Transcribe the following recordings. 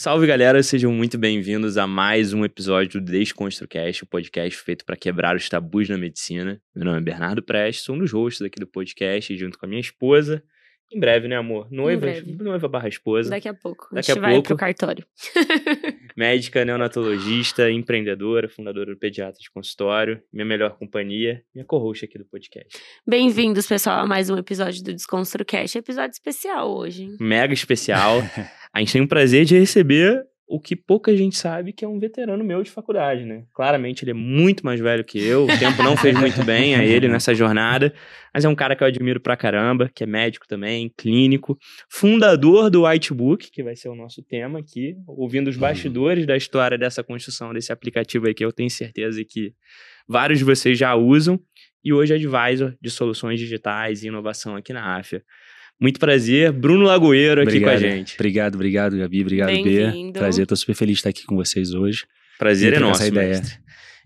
Salve galera, sejam muito bem-vindos a mais um episódio do DesconstruCast, o podcast feito para quebrar os tabus na medicina. Meu nome é Bernardo Prestes, sou um dos hosts aqui do podcast, junto com a minha esposa. Em breve, né, amor? Noiva, noiva barra esposa. Daqui a pouco. Daqui a a gente vai pouco. pro cartório. Médica, neonatologista, empreendedora, fundadora do Pediatra de Consultório, minha melhor companhia, minha co-host aqui do podcast. Bem-vindos, pessoal, a mais um episódio do DesconstruCast. Episódio especial hoje, hein? Mega especial. A gente tem o prazer de receber o que pouca gente sabe, que é um veterano meu de faculdade, né? Claramente ele é muito mais velho que eu, o tempo não fez muito bem a ele nessa jornada, mas é um cara que eu admiro pra caramba, que é médico também, clínico, fundador do Whitebook, que vai ser o nosso tema aqui, ouvindo os bastidores da história dessa construção desse aplicativo aí que eu tenho certeza que vários de vocês já usam, e hoje é advisor de soluções digitais e inovação aqui na AFIA. Muito prazer, Bruno Lagoeiro aqui com a gente. Obrigado, obrigado, Gabi. Obrigado, B. Bem-vindo. Prazer, tô super feliz de estar aqui com vocês hoje. Prazer E é nosso, ideia. mestre.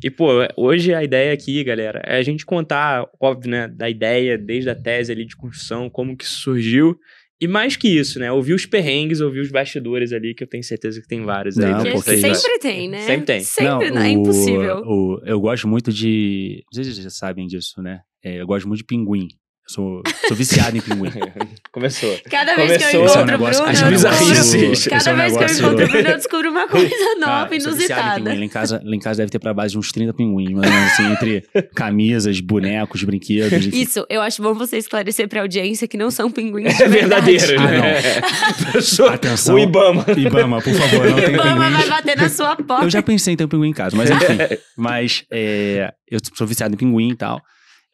E, pô, hoje a ideia aqui, galera, é a gente contar, óbvio, né, da ideia, desde a tese ali de construção, como que isso surgiu. E mais que isso, né, ouvir os perrengues, ouvir os bastidores ali, que eu tenho certeza que tem vários aí. Não, pra Porque sempre tem, né? Sempre tem. Sempre, Não, não, é o- impossível. o- eu gosto muito de. Não sei se vocês já sabem disso, né? É, eu gosto muito de pinguim. Eu sou, sou viciado em pinguim. Começou. Cada vez que eu Esse é um encontro negócio- Bruno, eu descubro... Esse é um Cada vez que eu encontro o Bruno, eu descubro uma coisa nova, viciado em inusitada. pinguim. Lá em, casa, lá em casa deve ter pra base de uns 30 pinguins, mas assim, entre camisas, bonecos, brinquedos. enfim. Isso, eu acho bom você esclarecer pra audiência que não são pinguins de É verdadeiro, verdade. né? Pessoa- Atenção. O Ibama. Ibama, por favor, não tem Ibama pinguins. vai bater na sua porta. Eu já pensei em ter um pinguim em casa, mas enfim. mas é, eu sou viciado em pinguim e tal.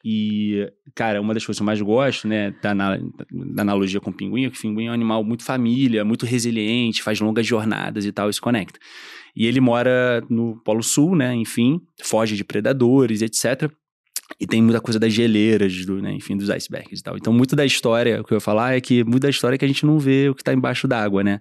E, cara, uma das coisas que eu mais gosto, né, da, da analogia com o pinguim, é que o pinguim é um animal muito família, muito resiliente, faz longas jornadas e tal, e se conecta. E ele mora no Polo Sul, né, enfim, foge de predadores, etc. E tem muita coisa das geleiras, do, né, enfim, dos icebergs e tal. Então, muito da história, o que eu ia falar é que muito da história é que a gente não vê o que tá embaixo d'água, né?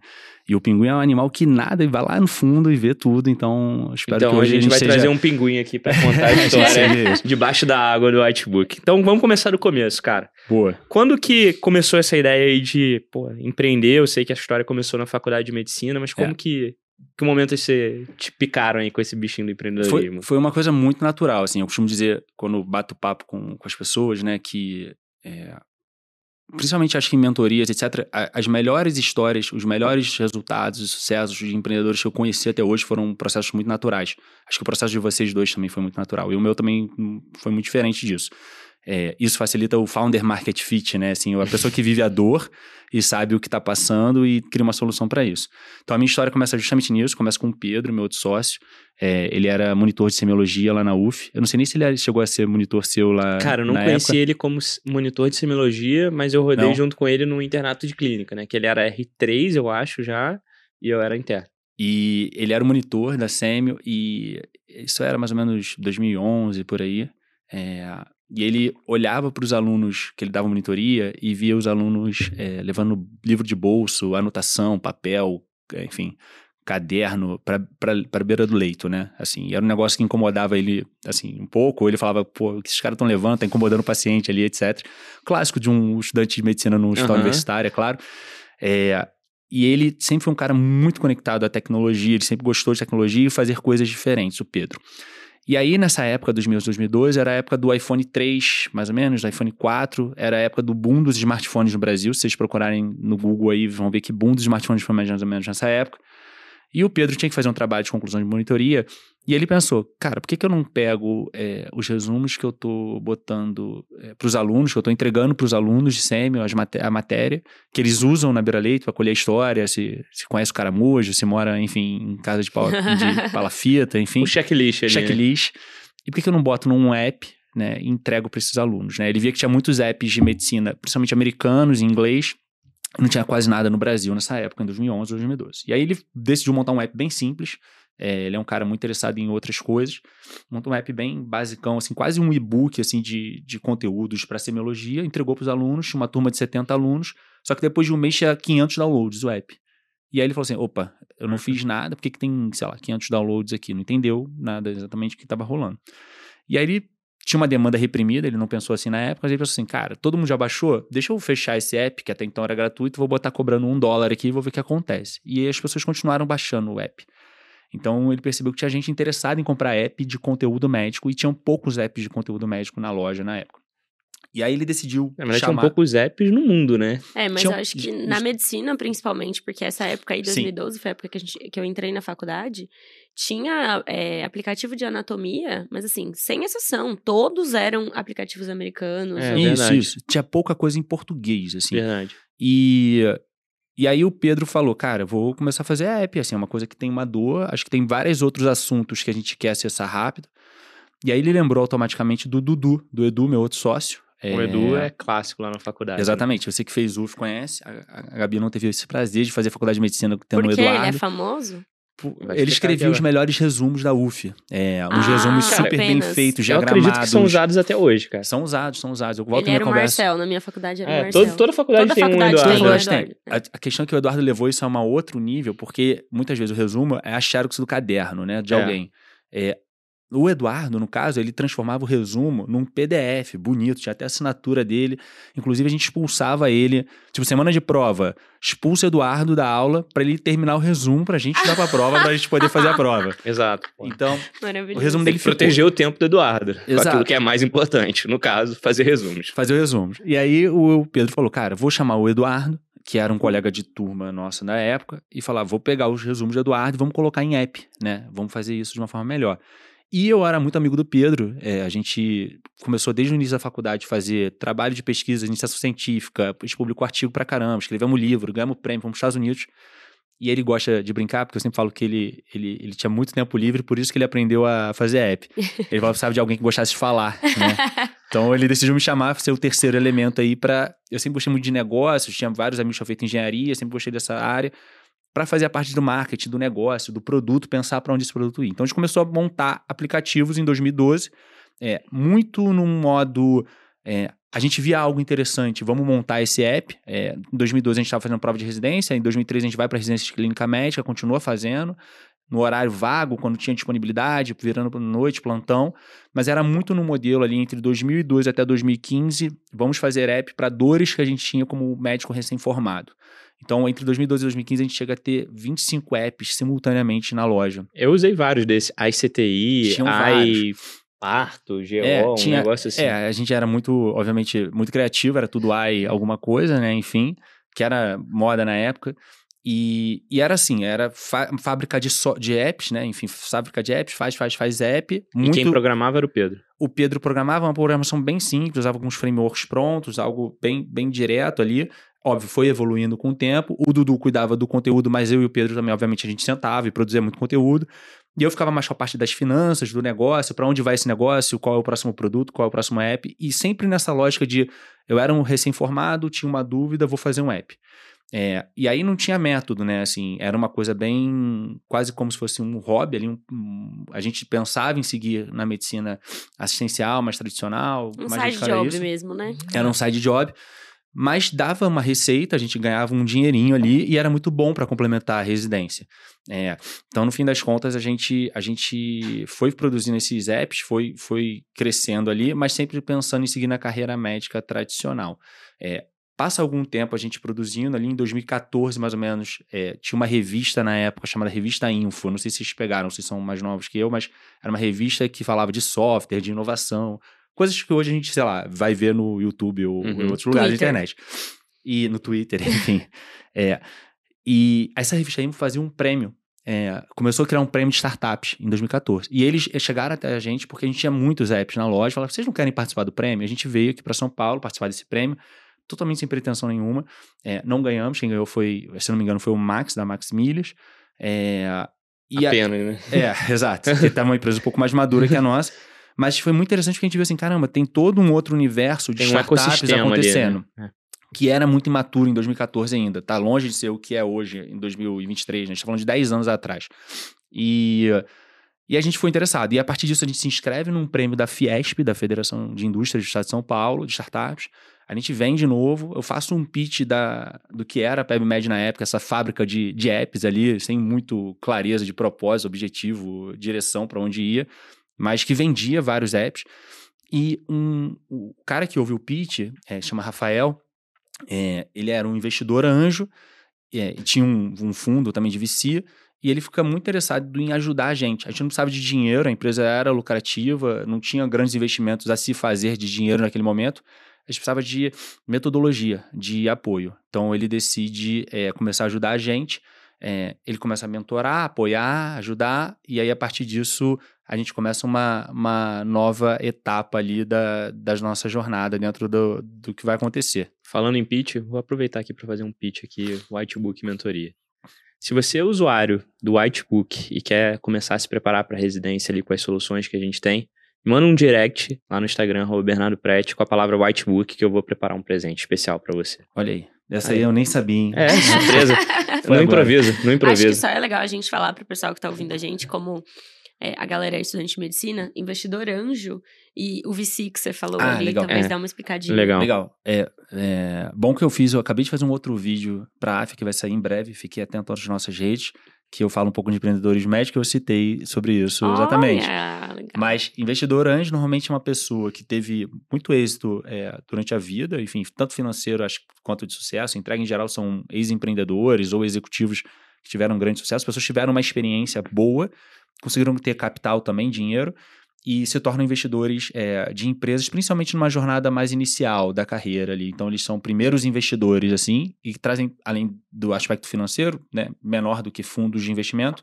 E o pinguim é um animal que nada e vai lá no fundo e vê tudo. Então, espero Então, que a hoje gente vai seja... trazer um pinguim aqui pra contar a história debaixo da água do Whitebook. Então, vamos começar do começo, cara. Boa. Quando que começou essa ideia aí de pô, empreender? Eu sei que a história começou na faculdade de medicina, mas como É. que. Que momento você te picaram aí com esse bichinho do Foi, empreendedorismo? foi uma coisa muito natural, assim. Eu costumo dizer, quando bato papo com, com as pessoas, né, que... é, principalmente, acho que em mentorias, etc., as melhores histórias, os melhores resultados e sucessos de empreendedores que eu conheci até hoje foram processos muito naturais. Acho que o processo de vocês dois também foi muito natural. E o meu também hum, foi muito diferente disso. É, isso facilita o founder market fit, né? Assim, a pessoa que vive a dor e sabe o que está passando e cria uma solução para isso. Então a minha história começa justamente nisso, começa com o Pedro, meu outro sócio. É, ele era monitor de semiologia lá na UF. Eu não sei nem se ele chegou a ser monitor seu lá. Cara, eu não conheci época. ele como monitor de semiologia, mas eu rodei Não? junto com ele no internato de clínica, né? Que ele era R3, eu acho, já, e eu era interno. E ele era o monitor da Semio e isso era mais ou menos 2011 por aí. É, e ele olhava para os alunos que ele dava monitoria e via os alunos é, levando livro de bolso, anotação, papel, é, enfim, caderno para a beira do leito, né? Assim, era um negócio que incomodava ele, assim, um pouco. Ele falava, pô, o que esses caras estão levando, tá incomodando o paciente ali, etc. Clássico de um estudante de medicina no hospital Aham. universitário, é claro. É, e ele sempre foi um cara muito conectado à tecnologia, ele sempre gostou de tecnologia e fazer coisas diferentes, o Pedro. E aí, nessa época, 2011, 2012, era a época do iPhone 3, mais ou menos, do iPhone 4, era a época do boom dos smartphones no Brasil. Se vocês procurarem no Google aí, vão ver que boom dos smartphones foi mais ou menos nessa época. E o Pedro tinha que fazer um trabalho de conclusão de monitoria. E ele pensou, cara, por que, que eu não pego é, os resumos que eu tô botando é, para os alunos, que eu tô entregando para os alunos de SEMI, as maté a matéria, que eles usam na beira-leito para colher a história, se, se conhece o caramujo, se mora, enfim, em casa de, pau, de palafita, enfim O checklist ali. né? checklist. E por que, que eu não boto num app, né, e entrego para esses alunos, né? Ele via que tinha muitos apps de medicina, principalmente americanos, em inglês, não tinha quase nada no Brasil nessa época, em 2011, 2012. E aí ele decidiu montar um app bem simples, é, ele é um cara muito interessado em outras coisas, montou um app bem basicão, assim, quase um e-book, assim, de, de conteúdos para semiologia, entregou para os alunos, uma turma de 70 alunos, só que depois de um mês tinha 500 downloads o app. E aí ele falou assim, opa, eu não fiz nada, por que tem, sei lá, 500 downloads aqui? Não entendeu nada exatamente o que estava rolando. E aí ele tinha uma demanda reprimida, ele não pensou assim na época, mas ele pensou assim, cara, todo mundo já baixou, deixa eu fechar esse app, que até então era gratuito, vou botar cobrando um dólar aqui e vou ver o que acontece. E as pessoas continuaram baixando o app. Então ele percebeu que tinha gente interessada em comprar app de conteúdo médico e tinham poucos apps de conteúdo médico na loja na época. E aí ele decidiu Na verdade, chamar... tinha poucos apps no mundo, né? É, mas Tinha eu acho que na medicina, principalmente, porque essa época aí, Sim. 2012, foi a época que, a gente, que eu entrei na faculdade, tinha é, aplicativo de anatomia, mas assim, sem exceção, todos eram aplicativos americanos. É, isso, verdade. isso. Tinha pouca coisa em português, assim. Verdade. E, e aí o Pedro falou, cara, vou começar a fazer app, assim, é uma coisa que tem uma dor, acho que tem vários outros assuntos que a gente quer acessar rápido. E aí ele lembrou automaticamente do Dudu, do Edu, meu outro sócio. O Edu é clássico lá na faculdade. né? Exatamente, você que fez UF conhece, a, a Gabi não teve esse prazer de fazer faculdade de medicina tendo o Porque ele é Eduardo. famoso? Ele escrevia os melhores resumos da UF. É, uns Ah, resumos super bem apenas. feitos, Eu acredito diagramados. que são usados até hoje, cara. São usados, são usados. Eu volto ele minha era o conversa. Marcel, na minha faculdade era o É, Marcel. todo, toda faculdade Toda tem faculdade um tem, Eduardo. né? Tem. Eduardo. A, a questão que o Eduardo levou isso a um outro nível, porque muitas vezes o resumo é a xerox do caderno, né? De É. alguém. É, o Eduardo, no caso, ele transformava o resumo num PDF bonito, tinha até a assinatura dele. Inclusive, a gente expulsava ele. Tipo, semana de prova, expulsa o Eduardo da aula pra ele terminar o resumo pra gente dar pra prova, pra gente poder fazer a prova. Exato. Então, o resumo Tem dele que proteger o tempo do Eduardo. Com Exato. aquilo que é mais importante. No caso, fazer resumos. fazer o resumo. E aí o Pedro falou, cara, vou chamar o Eduardo, que era um colega de turma nossa na época, e falar, vou pegar os resumos do Eduardo e vamos colocar em app, né? Vamos fazer isso de uma forma melhor. E eu era muito amigo do Pedro, é, a gente começou desde o início da faculdade a fazer trabalho de pesquisa, iniciação científica, a gente publicou artigo pra caramba, escrevemos livro, ganhamos prêmio, fomos para os Estados Unidos. E ele gosta de brincar, porque eu sempre falo que ele, ele, ele tinha muito tempo livre, por isso que ele aprendeu a fazer app. Ele precisava de alguém que gostasse de falar, né? Então ele decidiu me chamar para ser o terceiro elemento aí para. Eu sempre gostei muito de negócios, tinha vários amigos que tinham feito engenharia, sempre gostei dessa área, para fazer a parte do marketing, do negócio, do produto, pensar para onde esse produto ir. Então a gente começou a montar aplicativos em 2012, é, muito num modo. é, a gente via algo interessante, vamos montar esse app. É, em 2012 a gente estava fazendo prova de residência, em 2013 a gente vai para residência de clínica médica, continua fazendo, no horário vago, quando tinha disponibilidade, virando noite, plantão mas era muito no modelo ali entre 2002 até 2015, vamos fazer app para dores que a gente tinha como médico recém-formado. Então, entre 2012 e 2015, a gente chega a ter 25 apps simultaneamente na loja. Eu usei vários desses. ICTI, Tinham AI, Parto, GO, É, um tinha- negócio assim. É, a gente era muito, obviamente, muito criativo, era tudo AI alguma coisa, né? Enfim, que era moda na época. E, e era assim, era fábrica de, so- de apps, né? Enfim, fábrica de apps, faz, faz, faz app. E Muito, quem programava era o Pedro. o Pedro programava uma programação bem simples, usava alguns frameworks prontos, algo bem, bem direto ali. Óbvio, foi evoluindo com o tempo. O Dudu cuidava do conteúdo, mas eu e o Pedro também, obviamente, a gente sentava e produzia muito conteúdo. E eu ficava mais com a parte das finanças, do negócio, para onde vai esse negócio, qual é o próximo produto, qual é o próximo app. E sempre nessa lógica de eu era um recém-formado, tinha uma dúvida, vou fazer um app. É, e aí não tinha método, né? Assim, era uma coisa bem quase como se fosse um hobby ali. um- um- a gente pensava em seguir na medicina assistencial, mais tradicional, Um mais side job isso. mesmo, né? Era um side job, mas dava uma receita, a gente ganhava um dinheirinho ali e era muito bom para complementar a residência. É, então, no fim das contas, a gente, a gente foi produzindo esses apps, foi, foi crescendo ali, mas sempre pensando em seguir na carreira médica tradicional. É, passa algum tempo a gente produzindo ali, em 2014 mais ou menos, é, tinha uma revista na época chamada Revista Info, não sei se vocês pegaram, vocês são mais novos que eu, mas era uma revista que falava de software, de inovação, coisas que hoje a gente, sei lá, vai ver no YouTube ou Uhum. em outros lugares da internet. E no Twitter, enfim. é, e essa revista Info fazia um prêmio. é, começou a criar um prêmio de startups em 2014. E eles chegaram até a gente porque a gente tinha muitos apps na loja. Falaram, vocês não querem participar do prêmio? A gente veio aqui para São Paulo participar desse prêmio, totalmente sem pretensão nenhuma. É, não ganhamos, quem ganhou foi, se não me engano, foi o Max, da Max Milhas. É, e a- Apenas, né? é, exato. Porque tá uma empresa um pouco mais madura que a nossa. Mas foi muito interessante porque a gente viu assim, caramba, tem todo um outro universo de Tem um startups ecossistema acontecendo. ali, né? Que era muito imaturo em 2014 ainda. Tá longe de ser o que é hoje, em 2023. Né? A gente tá falando de 10 anos atrás. E, e a gente foi interessado. E a partir disso a gente se inscreve num prêmio da Fiesp, da Federação de Indústrias do Estado de São Paulo, de startups. A gente vem de novo, eu faço um pitch da, do que era a PebMed na época, essa fábrica de, de apps ali, sem muito clareza de propósito, objetivo, direção para onde ia, mas que vendia vários apps. E um, o cara que ouviu o pitch, é, chama Rafael, é, ele era um investidor anjo, é, tinha um, um, fundo também de VC, e ele fica muito interessado em ajudar a gente. A gente não precisava de dinheiro, a empresa era lucrativa, não tinha grandes investimentos a se fazer de dinheiro naquele momento. A gente precisava de metodologia, de apoio. Então ele decide é, começar a ajudar a gente. É, ele começa a mentorar, apoiar, ajudar, e aí a partir disso a gente começa uma, uma nova etapa ali da, das nossa jornada dentro do, do que vai acontecer. Falando em pitch, vou aproveitar aqui para fazer um pitch aqui, Whitebook Mentoria. Se você é usuário do Whitebook e quer começar a se preparar para a residência ali com as soluções que a gente tem, manda um direct lá no Instagram, Bernardo Prete, com a palavra Whitebook, que eu vou preparar um presente especial para você. Olha aí. Essa aí, aí eu nem sabia, hein? É, surpresa. no improviso, no improviso. Acho que só é legal a gente falar pro pessoal que tá ouvindo a gente como é, a galera é estudante de medicina, investidor anjo e o VC que você falou ah, ali, legal. talvez é. dá uma explicadinha. Legal. Legal. É, é, bom que eu fiz, eu acabei de fazer um outro vídeo para a AF que vai sair em breve, fiquei atento às nossas redes, que eu falo um pouco de empreendedores médicos, eu citei sobre isso, oh, exatamente. Yeah, Mas investidor anjo normalmente é uma pessoa que teve muito êxito é, durante a vida, enfim, tanto financeiro acho, quanto de sucesso, entrega em geral são ex-empreendedores ou executivos que tiveram grande sucesso, pessoas tiveram uma experiência boa, conseguiram ter capital também, dinheiro, e se tornam investidores é, de empresas, principalmente numa jornada mais inicial da carreira ali. Então, eles são primeiros investidores, assim, e trazem, além do aspecto financeiro, né, menor do que fundos de investimento,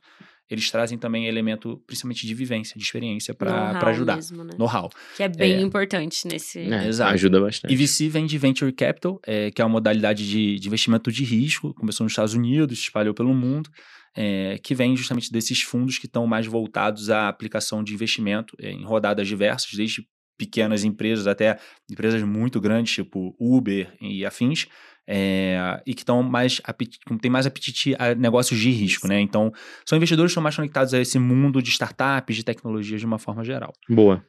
eles trazem também elemento, principalmente de vivência, de experiência para ajudar. Mesmo, né? Know-how. Que é bem é, importante nesse. É, exato. Ajuda bastante. E VC vem de Venture Capital, é, que é uma modalidade de, de investimento de risco, começou nos Estados Unidos, se espalhou pelo mundo é, que vem justamente desses fundos que estão mais voltados à aplicação de investimento é, em rodadas diversas, desde pequenas empresas até empresas muito grandes, tipo Uber e afins, é, e que estão mais tem mais apetite a negócios de risco, né? Então, são investidores que estão mais conectados a esse mundo de startups, de tecnologias de uma forma geral. Boa.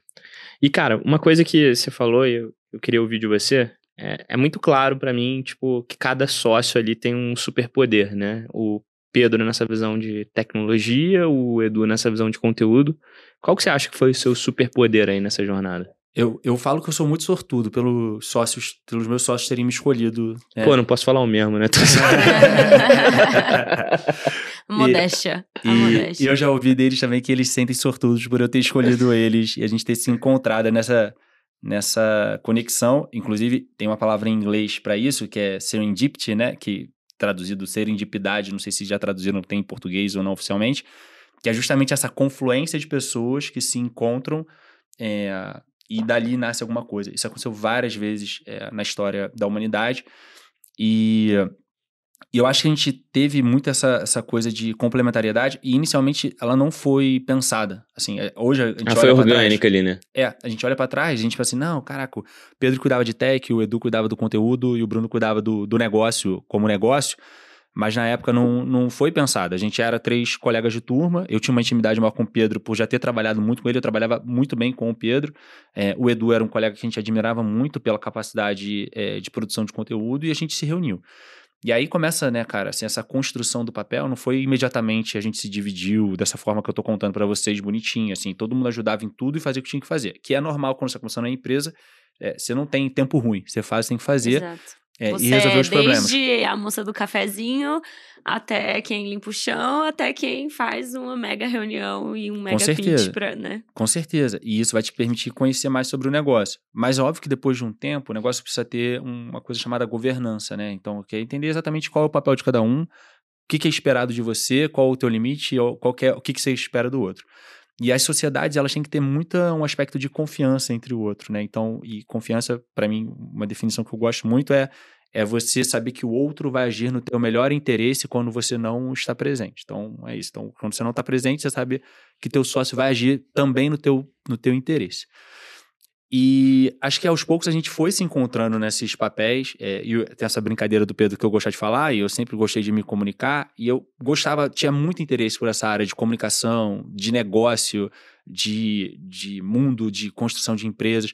E, cara, uma coisa que você falou, e eu, eu queria ouvir de você, é, é muito claro para mim, tipo, que cada sócio ali tem um superpoder, né? O Pedro nessa visão de tecnologia, o Edu nessa visão de conteúdo. Qual que você acha que foi o seu superpoder aí nessa jornada? Eu, eu falo que eu sou muito sortudo pelos sócios, pelos meus sócios terem me escolhido. É. Pô, não posso falar o mesmo, né? modéstia. E, modéstia. e eu já ouvi deles também que eles sentem sortudos por eu ter escolhido eles e a gente ter se encontrado nessa, nessa conexão. Inclusive, tem uma palavra em inglês para isso, que é serendipity, né? Que traduzido serendipidade, não sei se já traduziram, tem em português ou não oficialmente, que é justamente essa confluência de pessoas que se encontram é, e dali nasce alguma coisa. Isso aconteceu várias vezes é, na história da humanidade e e eu acho que a gente teve muito essa, essa coisa de complementariedade e inicialmente ela não foi pensada. Assim, é, hoje a gente ah, foi orgânica ali, né? É, a gente olha para trás, a gente fala assim, não, caraca, o Pedro cuidava de tech, o Edu cuidava do conteúdo e o Bruno cuidava do, do negócio como negócio. Mas na época não, não foi pensada. A gente era três colegas de turma. Eu tinha uma intimidade maior com o Pedro por já ter trabalhado muito com ele. Eu trabalhava muito bem com o Pedro. É, o Edu era um colega que a gente admirava muito pela capacidade é, de produção de conteúdo e a gente se reuniu. E aí começa, né, cara, assim, essa construção do papel não foi imediatamente a gente se dividiu dessa forma que eu tô contando para vocês, bonitinho, assim, todo mundo ajudava em tudo e fazia o que tinha que fazer. Que é normal quando você tá começando empresa, é, você não tem tempo ruim, você faz, tem que fazer. Exato. É, Você e resolver os problemas. Desde a moça do cafezinho, até quem limpa o chão, até quem faz uma mega reunião e um mega Com pitch pra, né? Com certeza. E isso vai te permitir conhecer mais sobre o negócio. Mas óbvio que depois de um tempo, o negócio precisa ter uma coisa chamada governança, né? Então, quer entender exatamente qual é o papel de cada um, o que, que é esperado de você, qual é o teu limite, qual é, o que, que você espera do outro. E as sociedades, elas têm que ter muito um aspecto de confiança entre o outro, né? Então, e confiança, para mim, uma definição que eu gosto muito é é você saber que o outro vai agir no teu melhor interesse quando você não está presente. Então, é isso. Então, quando você não está presente, você sabe que teu sócio vai agir também no teu, no teu interesse. E acho que aos poucos a gente foi se encontrando nesses papéis. É, e tem essa brincadeira do Pedro que eu gostava de falar, e eu sempre gostei de me comunicar. E eu gostava, tinha muito interesse por essa área de comunicação, de negócio, de, de mundo, de construção de empresas.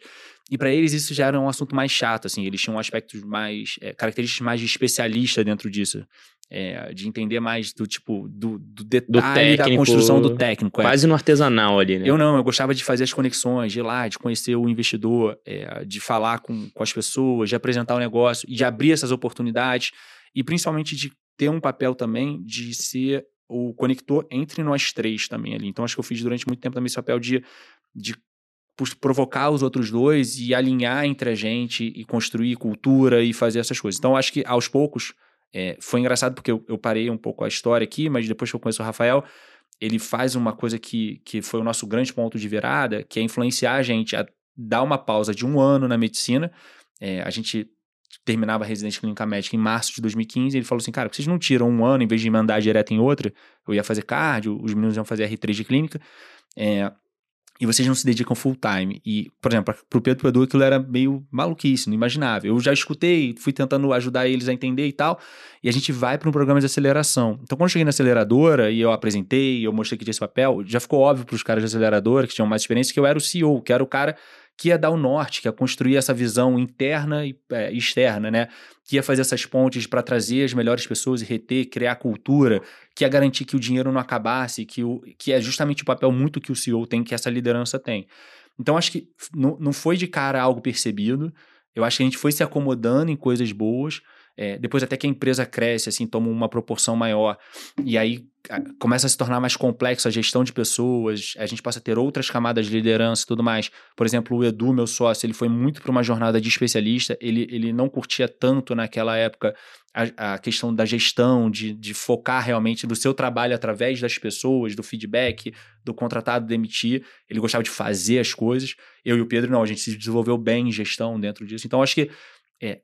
E para eles isso já era um assunto mais chato, assim, eles tinham aspectos mais, é, características mais de especialista dentro disso. É, de entender mais do tipo, do, do detalhe técnico, da construção do técnico. é. Quase no artesanal ali, né? Eu não, eu gostava de fazer as conexões, de ir lá, de conhecer o investidor, é, de falar com, com as pessoas, de apresentar o negócio de abrir essas oportunidades e principalmente de ter um papel também de ser o conector entre nós três também ali. Então acho que eu fiz durante muito tempo também esse papel de, de provocar os outros dois e alinhar entre a gente e construir cultura e fazer essas coisas. Então acho que aos poucos é, foi engraçado porque eu, eu parei um pouco a história aqui, mas depois que eu conheço o Rafael, ele faz uma coisa que, que foi o nosso grande ponto de virada, que é influenciar a gente a dar uma pausa de um ano na medicina. É, a gente terminava a residência clínica médica em março de 2015, ele falou assim, cara, vocês não tiram um ano em vez de mandar direto em outra? Eu ia fazer cardio, os meninos iam fazer R3 de clínica, é, e vocês não se dedicam full time. E, por exemplo, pro Pedro e pro Edu aquilo era meio maluquice, não imaginável. Eu já escutei, fui tentando ajudar eles a entender e tal, e a gente vai para um programa de aceleração. Então, quando eu cheguei na aceleradora e eu apresentei, eu mostrei que tinha esse papel, já ficou óbvio para os caras da aceleradora, que tinham mais experiência, que eu era o CEO, que era o cara que ia dar o norte, que ia construir essa visão interna e é, externa, né? Que ia fazer essas pontes para trazer as melhores pessoas e reter, criar cultura, que ia garantir que o dinheiro não acabasse, que, o, que é justamente o papel muito que o CEO tem, que essa liderança tem. Então, acho que não, foi de cara algo percebido. Eu acho que a gente foi se acomodando em coisas boas. É, depois até que a empresa cresce, assim, toma uma proporção maior. E aí a- começa a se tornar mais complexo a gestão de pessoas. A gente passa a ter outras camadas de liderança e tudo mais. Por exemplo, o Edu, meu sócio, ele foi muito para uma jornada de especialista. Ele, ele não curtia tanto naquela época a, a questão da gestão, de, de focar realmente no seu trabalho através das pessoas, do feedback, do contratado demitir. Ele gostava de fazer as coisas. Eu e o Pedro, não, a gente se desenvolveu bem em gestão dentro disso. Então, acho que é,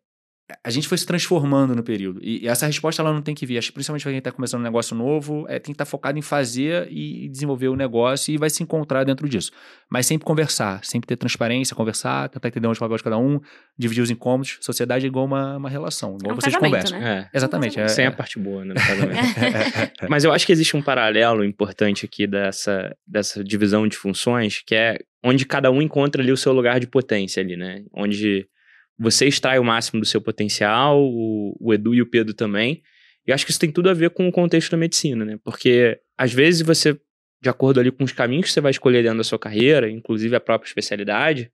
a gente foi se transformando no período. E, e essa resposta ela não tem que vir. Acho que principalmente para quem está começando um negócio novo, é, tem que estar focado em fazer e, e desenvolver o negócio e vai se encontrar dentro disso. Mas sempre conversar, sempre ter transparência, conversar, tentar entender onde é o papel de cada um, dividir os incômodos. Sociedade é igual uma, uma relação, igual É um vocês conversam. né? É. Exatamente. É, Sem é, a parte boa, né? Mas eu acho que existe um paralelo importante aqui dessa, dessa divisão de funções, que é onde cada um encontra ali o seu lugar de potência ali, né? Onde você extrai o máximo do seu potencial, o, o Edu e o Pedro também. E acho que isso tem tudo a ver com o contexto da medicina, né? Porque às vezes você, de acordo ali com os caminhos que você vai escolher dentro da sua carreira, inclusive a própria especialidade,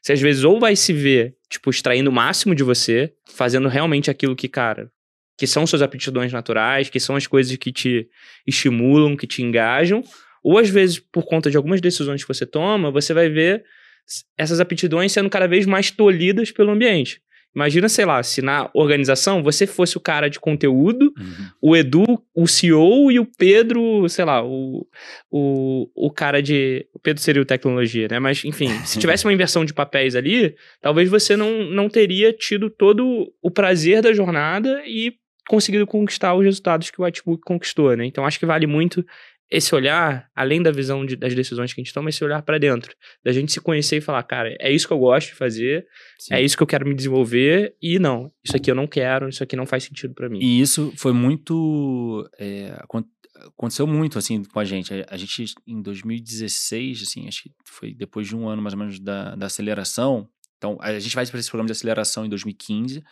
você às vezes ou vai se ver, tipo, extraindo o máximo de você, fazendo realmente aquilo que, cara, que são suas aptidões naturais, que são as coisas que te estimulam, que te engajam, ou às vezes, por conta de algumas decisões que você toma, você vai ver essas aptidões sendo cada vez mais tolhidas pelo ambiente. Imagina, sei lá, se na organização você fosse o cara de conteúdo, Uhum. o Edu, o CEO e o Pedro, sei lá, o, o, o cara de. O Pedro seria o tecnologia, né? Mas, enfim, se tivesse uma inversão de papéis ali, talvez você não, não teria tido todo o prazer da jornada e conseguido conquistar os resultados que o Whitebook conquistou, né? Então, acho que vale muito esse olhar, além da visão de- das decisões que a gente toma, esse olhar pra dentro. Da gente se conhecer e falar, cara, é isso que eu gosto de fazer, Sim. é isso que eu quero me desenvolver, e não, isso aqui eu não quero, isso aqui não faz sentido pra mim. E isso foi muito. é, acon- aconteceu muito, assim, com a gente. A, a gente, em 2016, assim, acho que foi depois de um ano mais ou menos da, da aceleração. Então, a gente vai para esse programa de aceleração em 2015.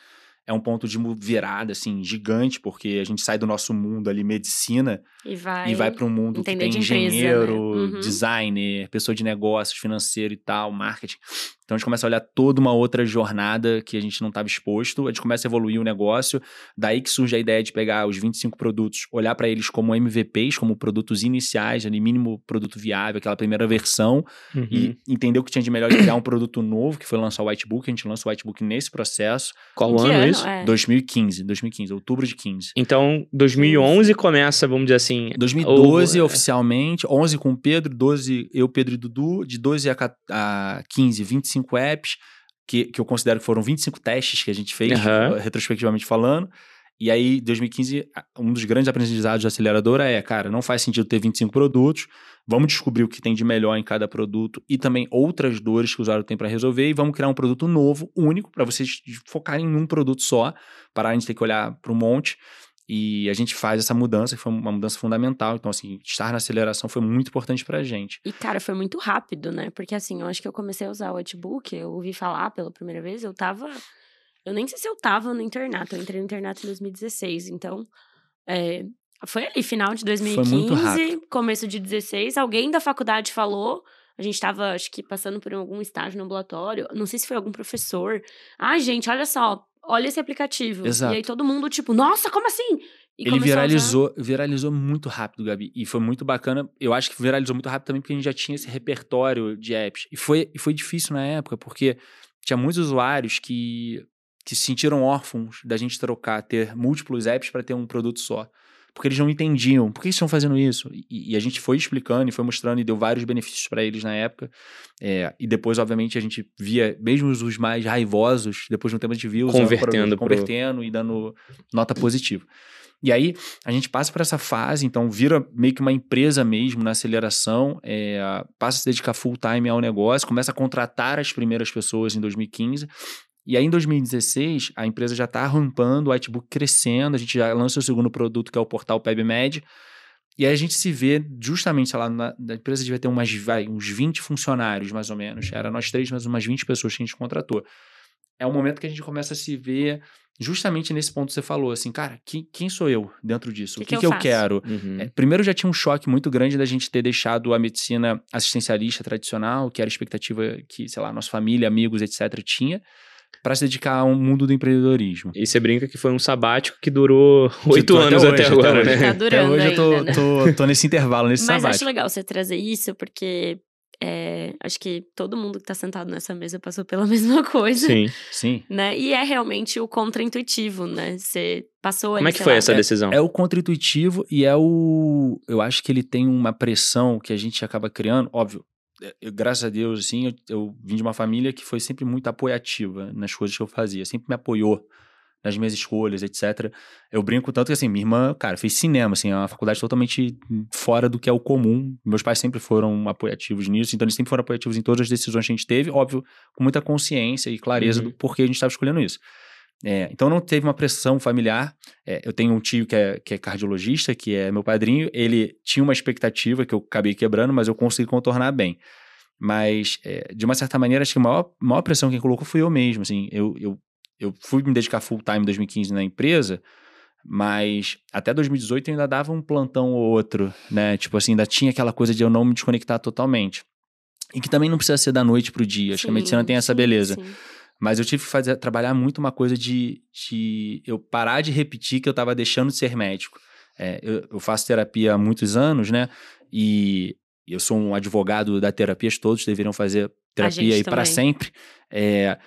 É um ponto de virada, assim, gigante, porque a gente sai do nosso mundo ali, medicina, E vai. e vai para um mundo que tem de empresa, né? engenheiro, Uhum. designer, pessoa de negócios, financeiro e tal, marketing. Então a gente começa a olhar toda uma outra jornada que a gente não estava exposto, a gente começa a evoluir o negócio, daí que surge a ideia de pegar os 25 produtos, olhar para eles como MVPs, como produtos iniciais, ali mínimo produto viável, aquela primeira versão, Uhum. e entender o que tinha de melhor e criar um produto novo, que foi lançar o Whitebook, a gente lança o Whitebook nesse processo, Qual ano, ano? isso? É. 2015, 2015, outubro de 15. Então, 2011 começa, vamos dizer assim. 2012 o- oficialmente, 11 com o Pedro, 12 eu, Pedro e Dudu, de 12 a, ca- a 15, 25 apps, que, que eu considero que foram 25 testes que a gente fez, eh, retrospectivamente falando. E aí, 2015, a- um dos grandes aprendizados da aceleradora é, cara, não faz sentido ter 25 produtos, vamos descobrir o que tem de melhor em cada produto e também outras dores que o usuário tem para resolver e vamos criar um produto novo, único, para vocês focarem em um produto só, pararem de ter que olhar para um monte. E a gente faz essa mudança, que foi uma mudança fundamental. Então, assim, estar na aceleração foi muito importante pra gente. E, cara, foi muito rápido, né? Porque, assim, eu acho que eu comecei a usar o Outbook, eu ouvi falar pela primeira vez, eu tava. Eu nem sei se eu tava no internato, eu entrei no internato em 2016, então. É, foi ali, final de 2015, começo de 16, alguém da faculdade falou. A gente tava, acho que, passando por algum estágio no ambulatório. Não sei se foi algum professor. Ah, gente, olha só, olha esse aplicativo. Exato. E aí todo mundo, tipo, nossa, como assim? E ele viralizou, viralizou muito rápido, Gabi. E foi muito bacana. Eu acho que viralizou muito rápido também porque a gente já tinha esse repertório de apps. E foi, e foi difícil na época, porque tinha muitos usuários que, que se sentiram órfãos da gente trocar, ter múltiplos apps para ter um produto só. Porque eles não entendiam por que estão fazendo isso. E, e a gente foi explicando e foi mostrando e deu vários benefícios para eles na época. É, e depois, obviamente, a gente via, mesmo os mais raivosos, depois de um tempo a gente via os Convertendo pro- convertendo e dando nota positiva. E aí, a gente passa por essa fase, então vira meio que uma empresa mesmo na aceleração, é, passa a se dedicar full time ao negócio, começa a contratar as primeiras pessoas em 2015. E aí, em 2016, a empresa já está rampando, o Whitebook crescendo, a gente já lança o segundo produto, que é o portal PebMed. E aí a gente se vê justamente, sei lá, na, na empresa devia ter umas, vai, uns 20 funcionários, mais ou menos. Era nós três, mas umas 20 pessoas que a gente contratou. É o momento que a gente começa a se ver justamente nesse ponto que você falou, assim, cara, que- quem sou eu dentro disso? Que o que, que que eu eu, faço? quero? Uhum. É, primeiro já tinha um choque muito grande da gente ter deixado a medicina assistencialista tradicional, que era a expectativa que, sei lá, nossa família, amigos, etc., tinha, para se dedicar ao mundo do empreendedorismo. E você brinca que foi um sabático que durou oito tô até anos hoje, até, até agora, hoje. né? Tá Até durando hoje eu tô, ainda, né? tô, tô nesse intervalo, nesse Mas sabático. acho legal você trazer isso, porque é, acho que todo mundo que tá sentado nessa mesa passou pela mesma coisa. Sim. Sim. Né? E é realmente o contra-intuitivo, né? Você passou Como ali, é que foi lá, essa decisão? É o contra-intuitivo e é o. Eu acho que ele tem uma pressão que a gente acaba criando. Óbvio, é, eu, graças a Deus, assim, eu, eu vim de uma família que foi sempre muito apoiativa nas coisas que eu fazia, sempre me apoiou nas minhas escolhas, etc. Eu brinco tanto que, assim, minha irmã, cara, fez cinema, assim, é uma faculdade totalmente fora do que é o comum. Meus pais sempre foram apoiativos nisso, então eles sempre foram apoiativos em todas as decisões que a gente teve, óbvio, com muita consciência e clareza Uhum. do porquê a gente estava escolhendo isso. É, então não teve uma pressão familiar. É, eu tenho um tio que é, que é cardiologista, que é meu padrinho. Ele tinha uma expectativa que eu acabei quebrando, mas eu consegui contornar bem. Mas, é, de uma certa maneira, acho que a maior, maior pressão que colocou fui eu mesmo. Assim, eu, eu, eu fui me dedicar full time em 2015 na empresa, mas até 2018 eu ainda dava um plantão ou outro, né? Tipo assim, ainda tinha aquela coisa de eu não me desconectar totalmente. E que também não precisa ser da noite pro dia. Acho que a medicina Sim, tem essa sim, beleza. sim. Mas eu tive que fazer, trabalhar muito uma coisa de, de eu parar de repetir que eu estava deixando de ser médico. É, eu, eu faço terapia há muitos anos, né? E eu sou um advogado da terapia, todos deveriam fazer terapia aí para sempre. É,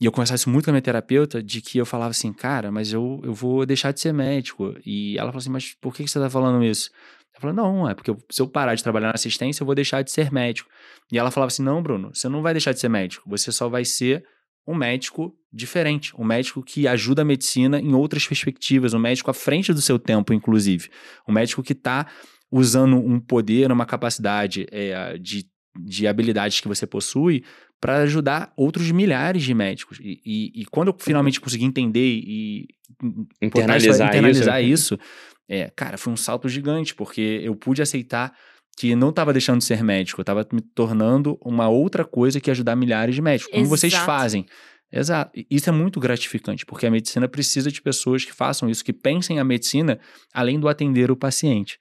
e eu conversava isso muito com a minha terapeuta, de que eu falava assim, cara, mas eu, eu vou deixar de ser médico. E ela falou assim, mas por que você tá falando isso? Eu falei, não, é porque eu- se eu parar de trabalhar na assistência, eu vou deixar de ser médico. E ela falava assim, não, Bruno, você não vai deixar de ser médico, você só vai ser um médico diferente, um médico que ajuda a medicina em outras perspectivas, um médico à frente do seu tempo, inclusive. Um médico que está usando um poder, uma capacidade é, de, de habilidades que você possui para ajudar outros milhares de médicos. E, e- e quando eu finalmente consegui entender e botar isso- Internalizar, internalizar isso. isso, é, cara, foi um salto gigante, porque eu pude aceitar que não estava deixando de ser médico, eu estava me tornando uma outra coisa que ajudar milhares de médicos, como vocês Exato. fazem. Exato. Isso é muito gratificante, porque a medicina precisa de pessoas que façam isso, que pensem a medicina além do atender o paciente.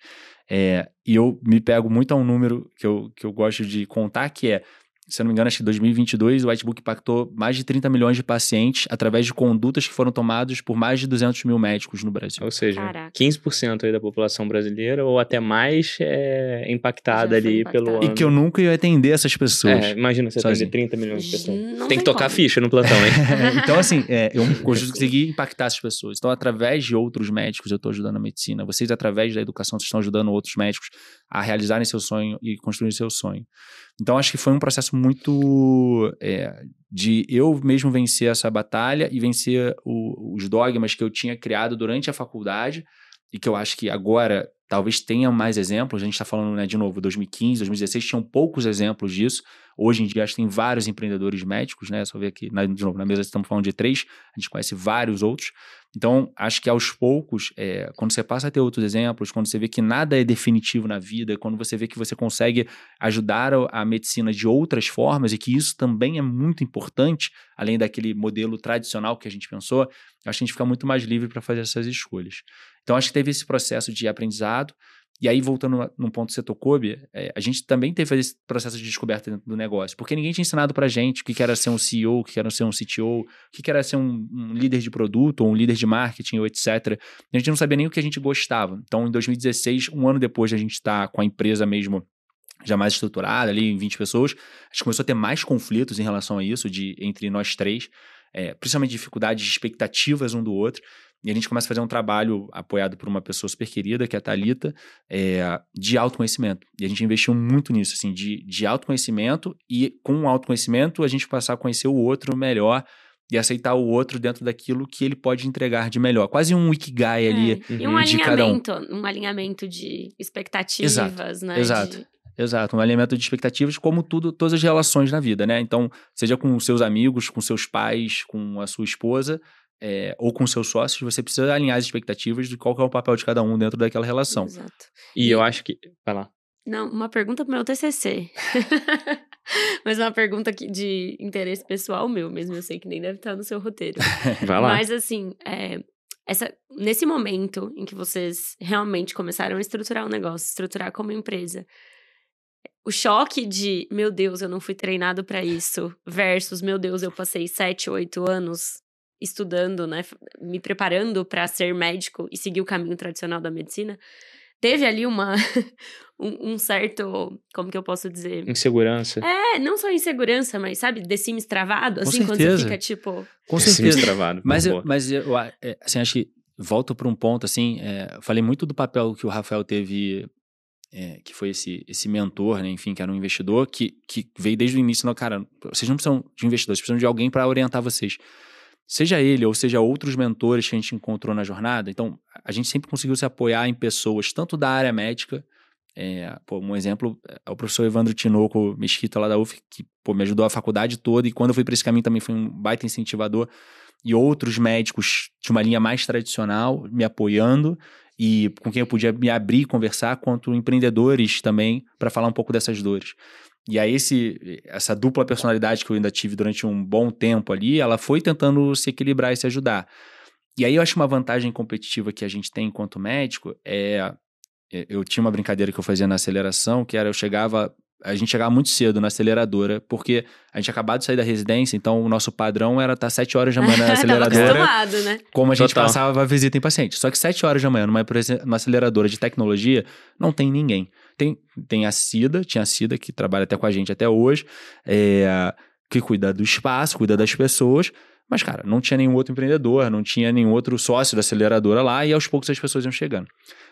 É, e eu me pego muito a um número que eu, que eu gosto de contar, que é, se eu não me engano, acho que em 2022 o Whitebook impactou mais de 30 milhões de pacientes através de condutas que foram tomadas por mais de 200 mil médicos no Brasil. Ou seja, Caraca. 15% aí da população brasileira ou até mais é impactada ali impactada. pelo E ano. que eu nunca ia atender essas pessoas. É, imagina você Sozinho. atender 30 milhões de pessoas. Não tem tem que tocar como. ficha no plantão, hein? então, assim, é, eu consegui impactar essas pessoas. Então, através de outros médicos, eu estou ajudando a medicina. Vocês, através da educação, vocês estão ajudando outros médicos a realizarem seu sonho e construir seu sonho. Então, acho que foi um processo muito é, de eu mesmo vencer essa batalha e vencer o- os dogmas que eu tinha criado durante a faculdade e que eu acho que agora talvez tenha mais exemplos. A gente está falando, né, de novo, 2015, 2016, tinham poucos exemplos disso. Hoje em dia, acho que tem vários empreendedores médicos, né? Só ver aqui, na- de novo, na mesa estamos falando de três, a gente conhece vários outros. Então, acho que aos poucos, é, quando você passa a ter outros exemplos, quando você vê que nada é definitivo na vida, quando você vê que você consegue ajudar a, a medicina de outras formas e que isso também é muito importante, além daquele modelo tradicional que a gente pensou, acho que a gente fica muito mais livre para fazer essas escolhas. Então, acho que teve esse processo de aprendizado, e aí, voltando num ponto que você tocou, é, a gente também teve esse processo de descoberta dentro do negócio, porque ninguém tinha ensinado pra gente o que, era ser um CEO, o que era ser um CTO, o que, era ser um, um, líder de produto, ou um líder de marketing, ou etc. A gente não sabia nem o que a gente gostava. Então, em 2016, um ano depois de a gente estar tá com a empresa mesmo já mais estruturada, ali em 20 pessoas, a gente começou a ter mais conflitos em relação a isso, de entre nós três, é, principalmente dificuldades de expectativas um do outro. E a gente começa a fazer um trabalho apoiado por uma pessoa super querida, que é a Thalita, é, de autoconhecimento. E a gente investiu muito nisso, assim, de, de autoconhecimento e com o autoconhecimento a gente passar a conhecer o outro melhor e aceitar o outro dentro daquilo que ele pode entregar de melhor. Quase um ikigai ali é, e um de cada um. Um alinhamento de expectativas, exato, né? Exato. De... Exato, um alinhamento de expectativas, como tudo, todas as relações na vida, né? Então, seja com seus amigos, com seus pais, com a sua esposa, é, ou com seus sócios, você precisa alinhar as expectativas de qual é o papel de cada um dentro daquela relação. Exato. E, e eu acho que. Vai lá. Não, uma pergunta pro meu TCC. Mas uma pergunta de interesse pessoal meu mesmo. Eu sei que nem deve estar no seu roteiro. Vai lá. Mas assim, é, essa, nesse momento em que vocês realmente começaram a estruturar o um negócio, estruturar como empresa, o choque de, meu Deus, eu não fui treinado para isso, versus, meu Deus, eu passei sete, oito anos estudando, né, me preparando para ser médico e seguir o caminho tradicional da medicina, teve ali uma um, um, certo, como que eu posso dizer? Insegurança. É, não só insegurança, mas sabe, The Sims travado, assim, Com quando certeza. você fica tipo... Com certeza. Travado. Mas, eu, mas eu, é, assim, acho que volto para um ponto, assim, é, falei muito do papel que o Rafael teve é, que foi esse, esse mentor, né, enfim, que era um investidor, que, que veio desde o início, não, cara, vocês não precisam de investidores, vocês precisam de alguém para orientar vocês seja ele ou seja outros mentores que a gente encontrou na jornada. Então, a gente sempre conseguiu se apoiar em pessoas, tanto da área médica, é, pô, um exemplo é o professor Evandro Tinoco Mesquita, lá da UF, que pô, me ajudou a faculdade toda, e quando eu fui para esse caminho também foi um baita incentivador, e outros médicos de uma linha mais tradicional me apoiando, e com quem eu podia me abrir e conversar, quanto empreendedores também, para falar um pouco dessas dores. E aí esse, essa dupla personalidade que eu ainda tive durante um bom tempo ali, ela foi tentando se equilibrar e se ajudar. E aí eu acho uma vantagem competitiva que a gente tem enquanto médico é, é eu tinha uma brincadeira que eu fazia na aceleração, que era eu chegava a gente chegava muito cedo na aceleradora, porque a gente acabado de sair da residência, então o nosso padrão era estar sete horas da manhã na aceleradora. né? Como a gente Total. passava a visita em paciente. Só que sete horas da manhã, numa, numa aceleradora de tecnologia, não tem ninguém. Tem, tem a Cida, tinha a Cida que trabalha até com a gente até hoje, é, que cuida do espaço, cuida das pessoas, mas, cara, não tinha nenhum outro empreendedor, não tinha nenhum outro sócio da aceleradora lá, e aos poucos as pessoas iam chegando.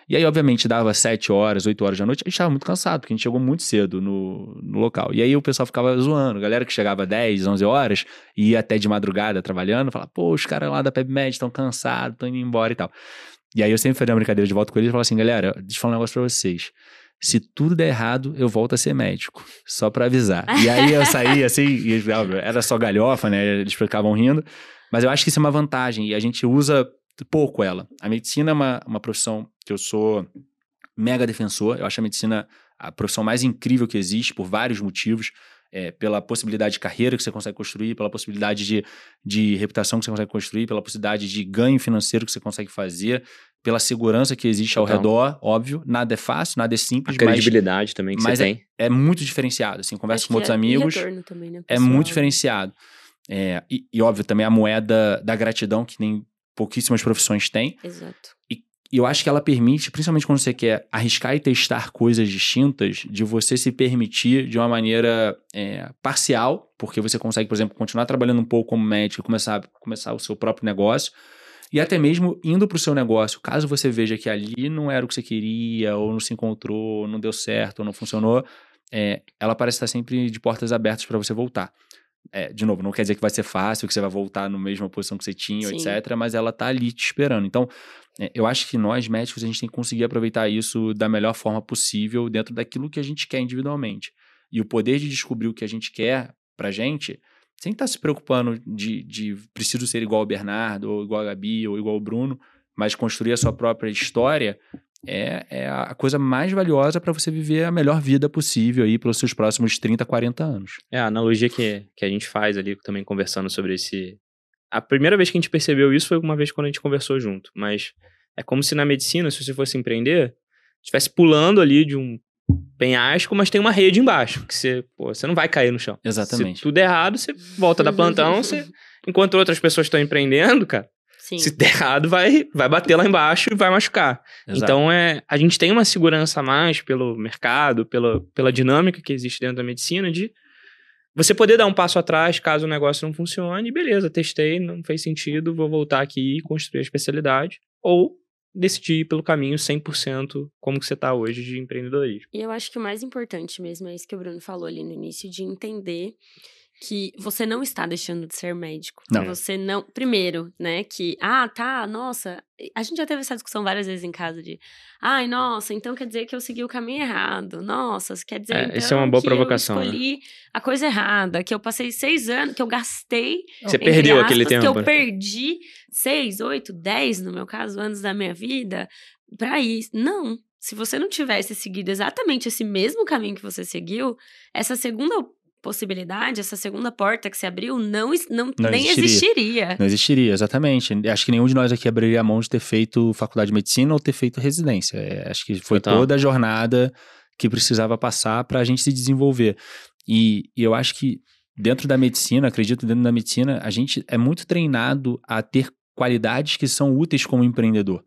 E aí, obviamente, dava 7 horas, 8 horas da noite, a gente estava muito cansado, porque a gente chegou muito cedo no, no, local. E aí o pessoal ficava zoando, galera que chegava 10, 11 horas, ia até de madrugada trabalhando, falava, pô, os caras lá da PebMed estão cansados, estão indo embora e tal. E aí eu sempre fazia uma brincadeira de volta com eles e falava assim, galera, deixa eu falar um negócio pra vocês. Se tudo der errado, eu volto a ser médico. Só para avisar. E aí eu saí assim, e, era só galhofa, né? Eles ficavam rindo. Mas eu acho que isso é uma vantagem e a gente usa pouco ela. A medicina é uma, uma profissão que eu sou mega defensor. Eu acho a medicina a profissão mais incrível que existe por vários motivos. É, pela possibilidade de carreira que você consegue construir, pela possibilidade de, de reputação que você consegue construir, pela possibilidade de ganho financeiro que você consegue fazer, pela segurança que existe ao redor, óbvio. Nada é fácil, nada é simples. A credibilidade mas, também que mas você é, tem. É muito diferenciado. Assim, converso com outros é, amigos. Também, né, é muito diferenciado. É, e, e, óbvio, também a moeda da gratidão, que nem pouquíssimas profissões têm. Exato. E, e eu acho que ela permite, principalmente quando você quer arriscar e testar coisas distintas, de você se permitir de uma maneira é, parcial, porque você consegue, por exemplo, continuar trabalhando um pouco como médico, começar, começar o seu próprio negócio, e até mesmo indo para o seu negócio, caso você veja que ali não era o que você queria, ou não se encontrou, não deu certo, ou não funcionou, é, ela parece estar sempre de portas abertas para você voltar. É, de novo, não quer dizer que vai ser fácil, que você vai voltar na mesma posição que você tinha, Sim. etc. Mas ela tá ali te esperando. Então, é, eu acho que nós, médicos, a gente tem que conseguir aproveitar isso da melhor forma possível dentro daquilo que a gente quer individualmente. E o poder de descobrir o que a gente quer pra gente sem estar tá se preocupando de, de preciso ser igual ao Bernardo, ou igual a Gabi, ou igual ao Bruno, mas construir a sua própria história, é, é a coisa mais valiosa para você viver a melhor vida possível aí pelos seus próximos 30, 40 anos. É, a analogia que, que a gente faz ali, também conversando sobre esse. A primeira vez que a gente percebeu isso foi uma vez quando a gente conversou junto, mas é como se na medicina, se você fosse empreender, estivesse pulando ali de um penhasco, mas tem uma rede embaixo, que você, pô, você não vai cair no chão. Exatamente. Se tudo é errado, você volta da plantão, você, enquanto outras pessoas estão empreendendo, cara, Sim. se der errado, vai, vai bater lá embaixo e vai machucar. Exato. Então, é, a gente tem uma segurança a mais pelo mercado, pela, pela dinâmica que existe dentro da medicina de você poder dar um passo atrás caso o negócio não funcione, beleza, testei, não fez sentido, vou voltar aqui e construir a especialidade. Ou decidir ir pelo caminho 100% como que você está hoje de empreendedorismo. E eu acho que o mais importante mesmo é isso que o Bruno falou ali no início, de entender que você não está deixando de ser médico. Não. Você não. Primeiro, né? Que, ah, tá, nossa. A gente já teve essa discussão várias vezes em casa de. Ai, nossa, então quer dizer que eu segui o caminho errado. Nossa, quer dizer. É, então, isso é uma boa provocação. Eu né? escolhi né? a coisa errada, que eu passei seis anos, que eu gastei. Você perdeu aspas, aquele tempo. Que eu perdi seis, oito, dez, no meu caso, anos da minha vida para isso. Não. Se você não tivesse seguido exatamente esse mesmo caminho que você seguiu, essa segunda possibilidade, essa segunda porta que se abriu, não, não, não nem existiria. existiria. Não existiria, exatamente. Acho que nenhum de nós aqui abriria a mão de ter feito faculdade de medicina ou ter feito residência. É, acho que foi Total. toda a jornada que precisava passar para a gente se desenvolver. E, e eu acho que dentro da medicina, acredito dentro da medicina, a gente é muito treinado a ter qualidades que são úteis como empreendedor.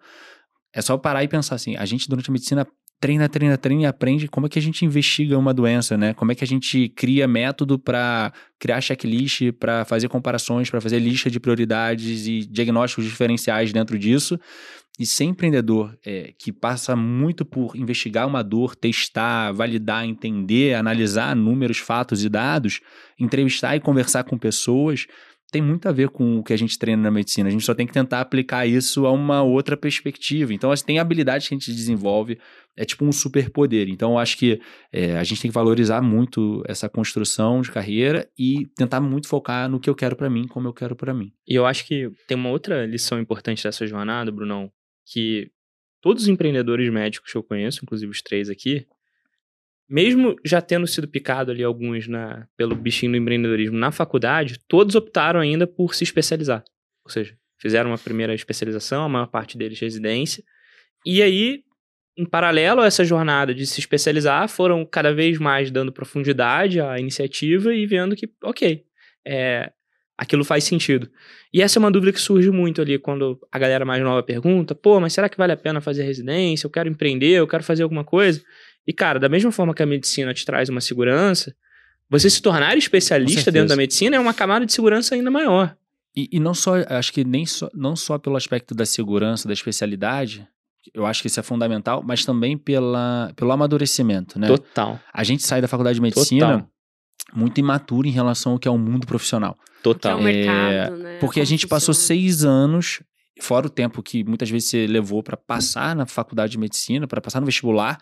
É só parar e pensar assim, a gente durante a medicina treina, treina, treina e aprende como é que a gente investiga uma doença, né? Como é que a gente cria método para criar checklist, para fazer comparações, para fazer lista de prioridades e diagnósticos diferenciais dentro disso. E ser empreendedor é, que passa muito por investigar uma dor, testar, validar, entender, analisar números, fatos e dados, entrevistar e conversar com pessoas, tem muito a ver com o que a gente treina na medicina. A gente só tem que tentar aplicar isso a uma outra perspectiva. Então, assim, tem habilidades que a gente desenvolve, é tipo um superpoder. Então, eu acho que é, a gente tem que valorizar muito essa construção de carreira e tentar muito focar no que eu quero para mim, como eu quero para mim. E eu acho que tem uma outra lição importante dessa jornada, Brunão, que todos os empreendedores médicos que eu conheço, inclusive os três aqui, mesmo já tendo sido picado ali alguns na, pelo bichinho do empreendedorismo na faculdade, todos optaram ainda por se especializar. Ou seja, fizeram uma primeira especialização, a maior parte deles residência. E aí, em paralelo a essa jornada de se especializar, foram cada vez mais dando profundidade à iniciativa e vendo que, ok, é, aquilo faz sentido. E essa é uma dúvida que surge muito ali quando a galera mais nova pergunta: pô, mas será que vale a pena fazer residência? Eu quero empreender, eu quero fazer alguma coisa. E, cara, da mesma forma que a medicina te traz uma segurança, você se tornar especialista dentro da medicina é uma camada de segurança ainda maior. E, e, não só, acho que nem só, não só pelo aspecto da segurança, da especialidade, eu acho que isso é fundamental, mas também pela, pelo amadurecimento, né? Total. A gente sai da faculdade de medicina Total. muito imaturo em relação ao que é o mundo profissional. Total. Que é o mercado, é, né? Porque a gente passou seis anos, fora o tempo que muitas vezes você levou para passar na faculdade de medicina, para passar no vestibular,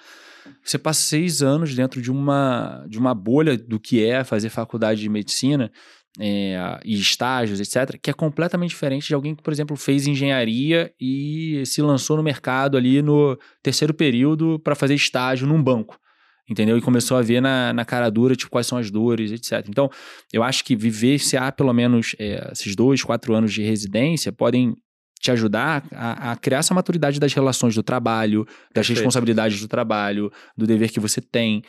você passa seis anos dentro de uma, de uma bolha do que é fazer faculdade de medicina é, e estágios, etc., que é completamente diferente de alguém que, por exemplo, fez engenharia e se lançou no mercado ali no terceiro período para fazer estágio num banco. Entendeu? E começou a ver na, na cara dura, tipo, quais são as dores, etc. Então, eu acho que viver, se há pelo menos é, esses dois, quatro anos de residência, podem te ajudar a, a, criar essa maturidade das relações do trabalho, das Perfeito. responsabilidades do trabalho, do dever que você tem.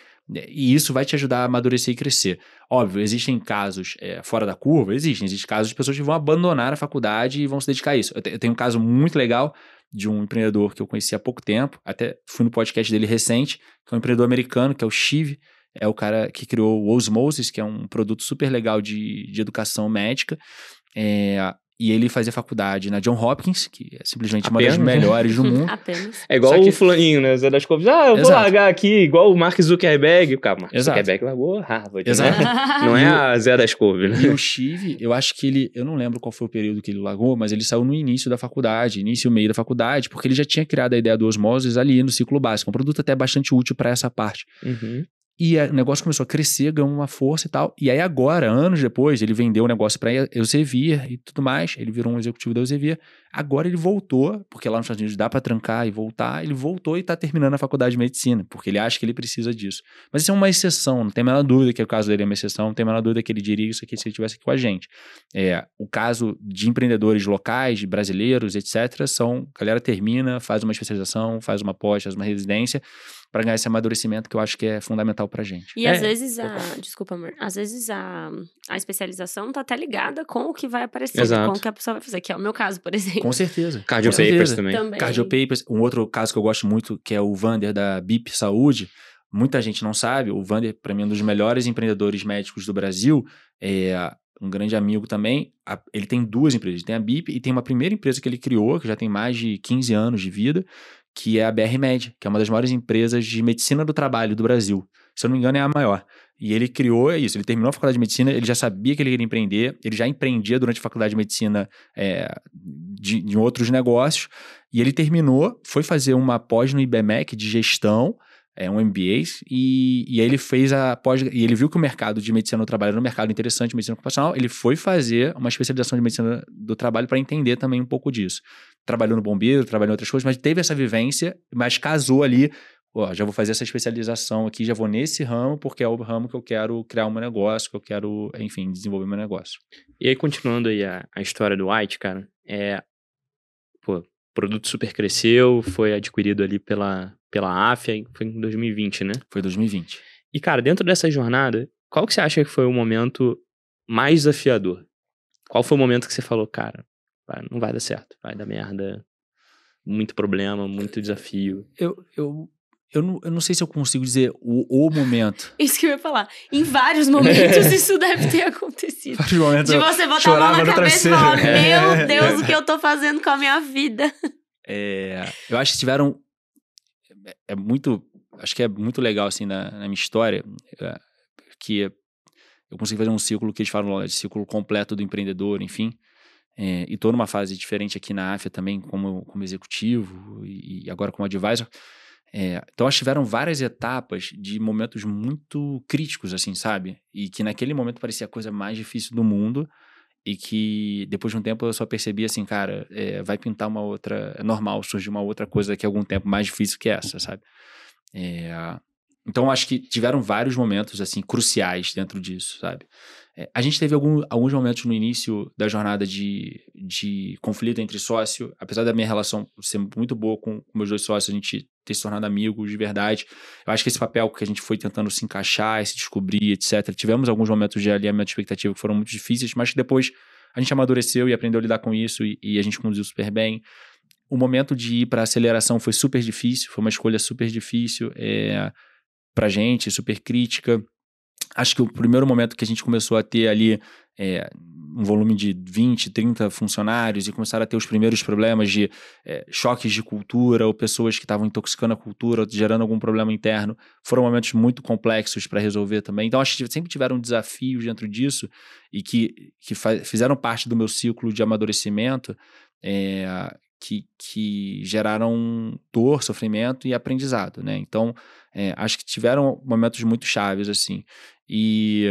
E isso vai te ajudar a amadurecer e crescer. Óbvio, existem casos é, fora da curva, existem. Existem casos de pessoas que vão abandonar a faculdade e vão se dedicar a isso. Eu, te, eu tenho um caso muito legal de um empreendedor que eu conheci há pouco tempo, até fui no podcast dele recente, que é um empreendedor americano, que é o Chive. É o cara que criou o Osmosis, que é um produto super legal de, de educação médica. É, e ele fazia faculdade na John Hopkins, que é simplesmente Apenas? uma das melhores do mundo. Apenas. É igual que... o fulaninho, né? Zé das Couves. Ah, eu Exato. vou largar aqui, igual o Mark Zuckerberg. O cara, Mark Exato. Zuckerberg largou Harvard, né? Exato. Né? Não é a Zé das Couves, né? E o Chive, eu acho que ele... Eu não lembro qual foi o período que ele largou, mas ele saiu no início da faculdade, início e meio da faculdade, porque ele já tinha criado a ideia do Osmosis ali no ciclo básico. Um produto até bastante útil para essa parte. Uhum. E o negócio começou a crescer, ganhou uma força e tal. E aí agora, anos depois, ele vendeu o negócio para Elsevier e tudo mais. Ele virou um executivo da Elsevier. Agora ele voltou, porque lá nos Estados Unidos dá para trancar e voltar. Ele voltou e está terminando a faculdade de medicina, porque ele acha que ele precisa disso. Mas isso é uma exceção, não tem a menor dúvida que o caso dele é uma exceção, não tem a menor dúvida que ele diria isso aqui se ele estivesse aqui com a gente. É, o caso de empreendedores locais, brasileiros, etc., são, a galera termina, faz uma especialização, faz uma pós, faz uma residência, para ganhar esse amadurecimento que eu acho que é fundamental pra gente. E é. às vezes a. Desculpa, amor. Às vezes a, a especialização tá até ligada com o que vai aparecer, Exato. com o que a pessoa vai fazer, que é o meu caso, por exemplo. Com certeza. Cardio com Papers certeza. também. também. Cardio Papers. Um outro caso que eu gosto muito, que é o Vander da BIP Saúde. Muita gente não sabe, o Vander, para mim, é um dos melhores empreendedores médicos do Brasil. É um grande amigo também. Ele tem duas empresas. Ele tem a BIP e tem uma primeira empresa que ele criou, que já tem mais de 15 anos de vida, que é a BR Med, que é uma das maiores empresas de medicina do trabalho do Brasil. Se eu não me engano, é a maior. E ele criou é isso. Ele terminou a faculdade de medicina, ele já sabia que ele queria empreender, ele já empreendia durante a faculdade de medicina é, de, de outros negócios. E ele terminou, foi fazer uma pós no IBMEC de gestão, é, um MBA, e, e aí ele fez a pós. E ele viu que o mercado de medicina do trabalho era um mercado interessante medicina ocupacional, ele foi fazer uma especialização de medicina do trabalho para entender também um pouco disso trabalhou no bombeiro, trabalhou em outras coisas, mas teve essa vivência, mas casou ali. Ó, já vou fazer essa especialização aqui, já vou nesse ramo, porque é o ramo que eu quero criar um negócio, que eu quero, enfim, desenvolver meu negócio. E aí, continuando aí a, a história do White, cara, é. Pô, o produto super cresceu, foi adquirido ali pela, pela AFIA, foi em 2020, né? Foi 2020. E, cara, dentro dessa jornada, qual que você acha que foi o momento mais desafiador? Qual foi o momento que você falou, cara, não vai dar certo, vai dar merda, muito problema, muito desafio. Eu, eu, eu, não, eu não sei se eu consigo dizer o, o momento. Isso que eu ia falar. Em vários momentos isso deve ter acontecido. Vários momentos de você botar a mão na cabeça e falar, meu Deus, o que eu tô fazendo com a minha vida? É, eu acho que tiveram... É, é muito... Acho que é muito legal, assim, na, na minha história, é, que eu consegui fazer um ciclo que eles falam de ciclo completo do empreendedor, enfim. É, e estou numa fase diferente aqui na AFIA também, como, como executivo e, agora como advisor. É, então, que tiveram várias etapas de momentos muito críticos, assim, sabe? E que naquele momento parecia a coisa mais difícil do mundo e que depois de um tempo eu só percebi assim, cara, é, vai pintar uma outra, é normal surgir uma outra coisa daqui a algum tempo mais difícil que essa, sabe? É, então acho que tiveram vários momentos assim cruciais dentro disso, sabe? É, a gente teve algum, alguns momentos no início da jornada de, de conflito entre sócio, apesar da minha relação ser muito boa com, com meus dois sócios, a gente ter se tornado amigos de verdade. Eu acho que esse papel que a gente foi tentando se encaixar, se descobrir, etc. Tivemos alguns momentos de alinhamento de expectativa que foram muito difíceis, mas que depois a gente amadureceu e aprendeu a lidar com isso e, e a gente conduziu super bem. O momento de ir para aceleração foi super difícil, foi uma escolha super difícil é, para gente, super crítica acho que o primeiro momento que a gente começou a ter ali é, um volume de 20, 30 funcionários e começaram a ter os primeiros problemas de é, choques de cultura ou pessoas que estavam intoxicando a cultura, gerando algum problema interno, foram momentos muito complexos para resolver também. Então, acho que sempre tiveram desafios dentro disso e que, que fizeram parte do meu ciclo de amadurecimento. É, que, que geraram dor, sofrimento e aprendizado, né? Então, é, acho que tiveram momentos muito chaves, assim. E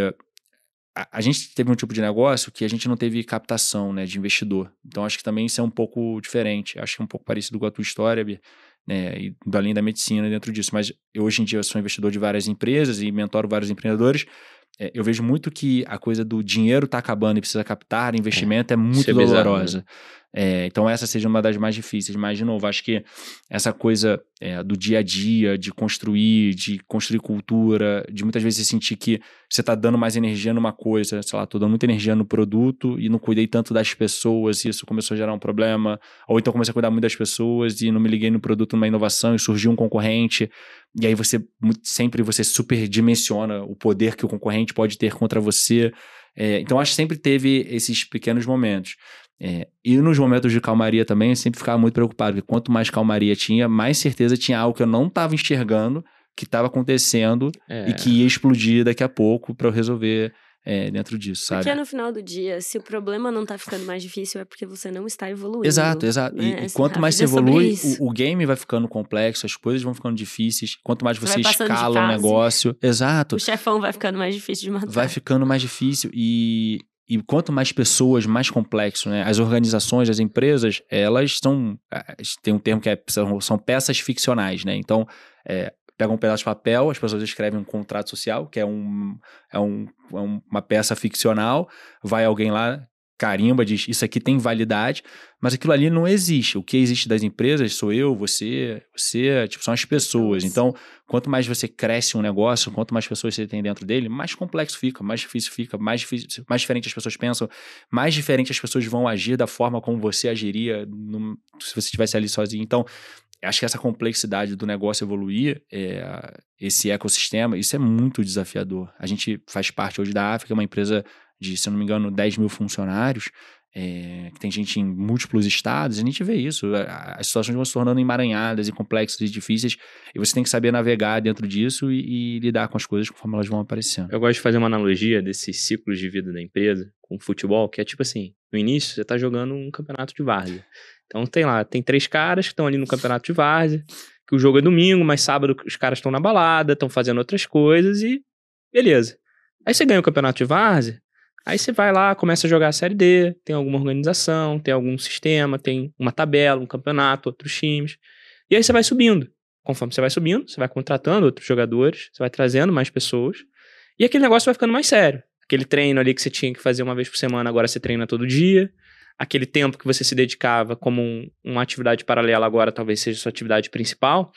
a, a, gente teve um tipo de negócio que a gente não teve captação né, de investidor. Então, acho que também isso é um pouco diferente. Acho que é um pouco parecido com a tua história, né, e do além da medicina dentro disso. Mas eu, hoje em dia, eu sou investidor de várias empresas e mentoro vários empreendedores. É, eu vejo muito que a coisa do dinheiro está acabando e precisa captar investimento é, é muito é dolorosa. Bizarro, né? É, então, essa seja uma das mais difíceis. Mas, de novo, acho que essa coisa é, do dia a dia, de construir, de construir cultura, de muitas vezes sentir que você está dando mais energia numa coisa, sei lá, estou dando muita energia no produto e não cuidei tanto das pessoas e isso começou a gerar um problema. Ou então comecei a cuidar muito das pessoas e não me liguei no produto numa inovação e surgiu um concorrente. E aí você sempre você superdimensiona o poder que o concorrente pode ter contra você. É, então, acho que sempre teve esses pequenos momentos. É, e nos momentos de calmaria também, eu sempre ficava muito preocupado, porque quanto mais calmaria tinha, mais certeza tinha algo que eu não estava enxergando, que estava acontecendo é. e que ia explodir daqui a pouco para eu resolver é, dentro disso, sabe? Porque no final do dia, se o problema não tá ficando mais difícil, é porque você não está evoluindo. Exato, exato. né? E, e quanto mais você é evolui, o, o game vai ficando complexo, as coisas vão ficando difíceis. Quanto mais Você você escala o fase. negócio, exato, O chefão vai ficando mais difícil de matar. vai ficando mais difícil. E, e quanto mais pessoas, mais complexo, né? As organizações, as empresas, elas são. ah, Tem um termo que é, são, são peças ficcionais, né? Então, é, pega um pedaço de papel, as pessoas escrevem um contrato social, que é, um, é, um, é um- uma peça ficcional, vai alguém lá, carimba, diz isso aqui tem validade, mas aquilo ali não existe. O que existe das empresas sou eu, você, você, tipo, são as pessoas. Então, quanto mais você cresce um negócio, quanto mais pessoas você tem dentro dele, mais complexo fica, mais difícil fica, mais, difícil, mais diferente as pessoas pensam, mais diferente as pessoas vão agir da forma como você agiria num- se você estivesse ali sozinho. Então, acho que essa complexidade do negócio evoluir, é, esse ecossistema, isso é muito desafiador. A gente faz parte hoje da África, é uma empresa de, se não me engano, 10 mil funcionários, é, que tem gente em múltiplos estados, a gente vê isso. As situações vão se tornando emaranhadas e complexas e difíceis, e você tem que saber navegar dentro disso e, e lidar com as coisas conforme elas vão aparecendo. Eu gosto de fazer uma analogia desses ciclos de vida da empresa com o futebol, que é tipo assim, no início você tá jogando um campeonato de várzea. Então tem lá, tem três caras que estão ali no campeonato de várzea, que o jogo é domingo, mas sábado os caras estão na balada, estão fazendo outras coisas e beleza. Aí você ganha o campeonato de várzea, aí você vai lá, começa a jogar a Série D, tem alguma organização, tem algum sistema, tem uma tabela, um campeonato, outros times. E aí você vai subindo. Conforme você vai subindo, você vai contratando outros jogadores, você vai trazendo mais pessoas. E aquele negócio vai ficando mais sério. Aquele treino ali que você tinha que fazer uma vez por semana, agora você treina todo dia. Aquele tempo que você se dedicava como um- uma atividade paralela, agora talvez seja sua atividade principal.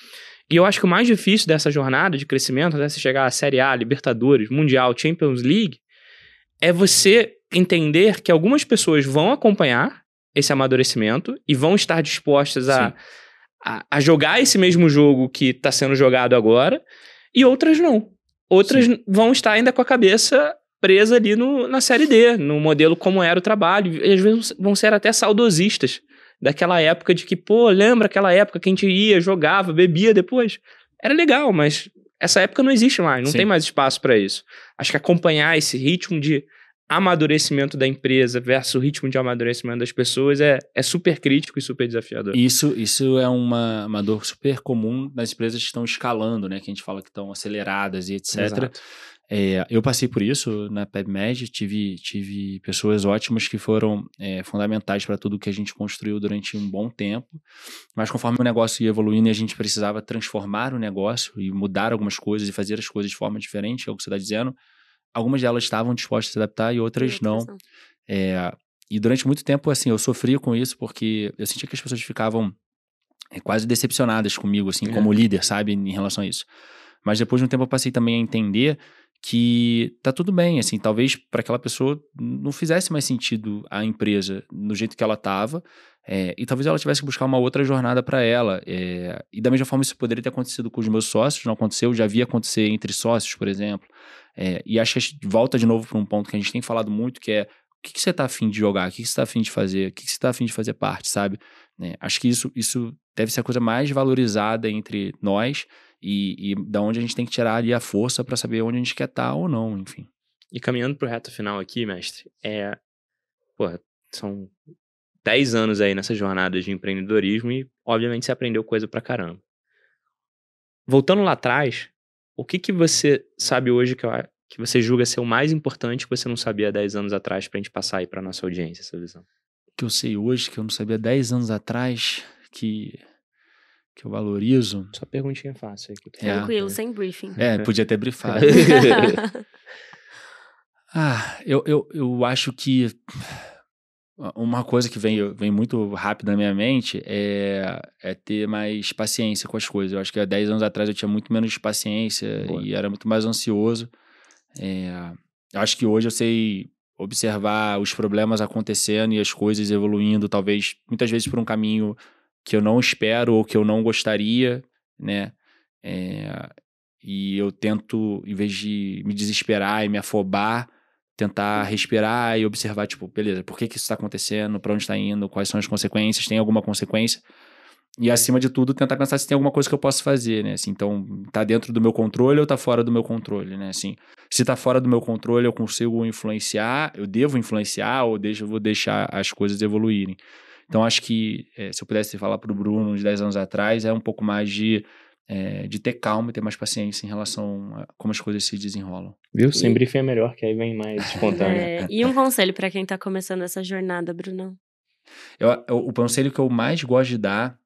E eu acho que o mais difícil dessa jornada de crescimento, até você chegar à Série A, Libertadores, Mundial, Champions League, é você entender que algumas pessoas vão acompanhar esse amadurecimento e vão estar dispostas a, Sim. a, a jogar esse mesmo jogo que está sendo jogado agora, e outras não. Outras vão estar ainda com a cabeça presa ali no, na série D, no modelo como era o trabalho. E às vezes vão ser até saudosistas daquela época de que, pô, lembra aquela época que a gente ia, jogava, bebia depois? Era legal, mas essa época não existe mais, não Sim. tem mais espaço para isso. Acho que acompanhar esse ritmo de amadurecimento da empresa versus o ritmo de amadurecimento das pessoas é, é super crítico e super desafiador. Isso, isso é uma, uma dor super comum nas empresas que estão escalando, né? Que a gente fala que estão aceleradas e etc. Exato. É, eu passei por isso na PebMed, tive, tive pessoas ótimas que foram é, fundamentais para tudo que a gente construiu durante um bom tempo, mas conforme o negócio ia evoluindo e a gente precisava transformar o negócio e mudar algumas coisas e fazer as coisas de forma diferente, é o que você está dizendo, algumas delas estavam dispostas a se adaptar e outras não. É, e durante muito tempo, assim, eu sofria com isso porque eu sentia que as pessoas ficavam é, quase decepcionadas comigo, assim, É. como líder, sabe, em relação a isso. Mas depois de um tempo eu passei também a entender que tá tudo bem, assim, talvez para aquela pessoa não fizesse mais sentido a empresa no jeito que ela tava, é, e talvez ela tivesse que buscar uma outra jornada para ela. é, e da mesma forma isso poderia ter acontecido com os meus sócios, não aconteceu, já havia acontecer entre sócios, por exemplo. É, e acho que volta de novo para um ponto que a gente tem falado muito, que é o que, que você tá afim de jogar, o que, que você tá afim de fazer, o que, que você tá afim de fazer parte, sabe? É, acho que isso, isso deve ser a coisa mais valorizada entre nós e, e da onde a gente tem que tirar ali a força para saber onde a gente quer estar ou não, enfim. E caminhando pro reto final aqui, mestre, é. Porra, são 10 anos aí nessa jornada de empreendedorismo e, obviamente, você aprendeu coisa pra caramba. Voltando lá atrás, o que que você sabe hoje que, que você julga ser o mais importante que você não sabia 10 anos atrás pra gente passar aí pra nossa audiência, essa visão? que eu sei hoje, que eu não sabia 10 anos atrás, que, que eu valorizo. Só perguntinha fácil aí. que- É. Tranquilo, sem briefing. É, podia ter brifado. Ah, eu, eu, eu acho que uma coisa que vem, vem muito rápido na minha mente é, é ter mais paciência com as coisas. Eu acho que há 10 anos atrás eu tinha muito menos paciência Boa. e era muito mais ansioso. É, eu acho que hoje eu sei observar os problemas acontecendo e as coisas evoluindo, talvez muitas vezes por um caminho que eu não espero ou que eu não gostaria, né? É, e eu tento, em vez de me desesperar e me afobar, tentar respirar e observar, tipo, beleza, por que, que isso está acontecendo, para onde está indo, quais são as consequências, tem alguma consequência? e acima de tudo, tentar pensar se tem alguma coisa que eu posso fazer, né? Assim, então, tá dentro do meu controle ou tá fora do meu controle, né? Assim, se tá fora do meu controle, eu consigo influenciar, eu devo influenciar ou deixo, vou deixar as coisas evoluírem. Então, acho que é, se eu pudesse falar para o Bruno uns 10 anos atrás, é um pouco mais de, é, de ter calma e ter mais paciência em relação a como as coisas se desenrolam. Viu? Sem e... briefing é melhor, que aí vem mais espontâneo. É, e um conselho para quem está começando essa jornada, Brunão? Eu, eu, o conselho que eu mais gosto de dar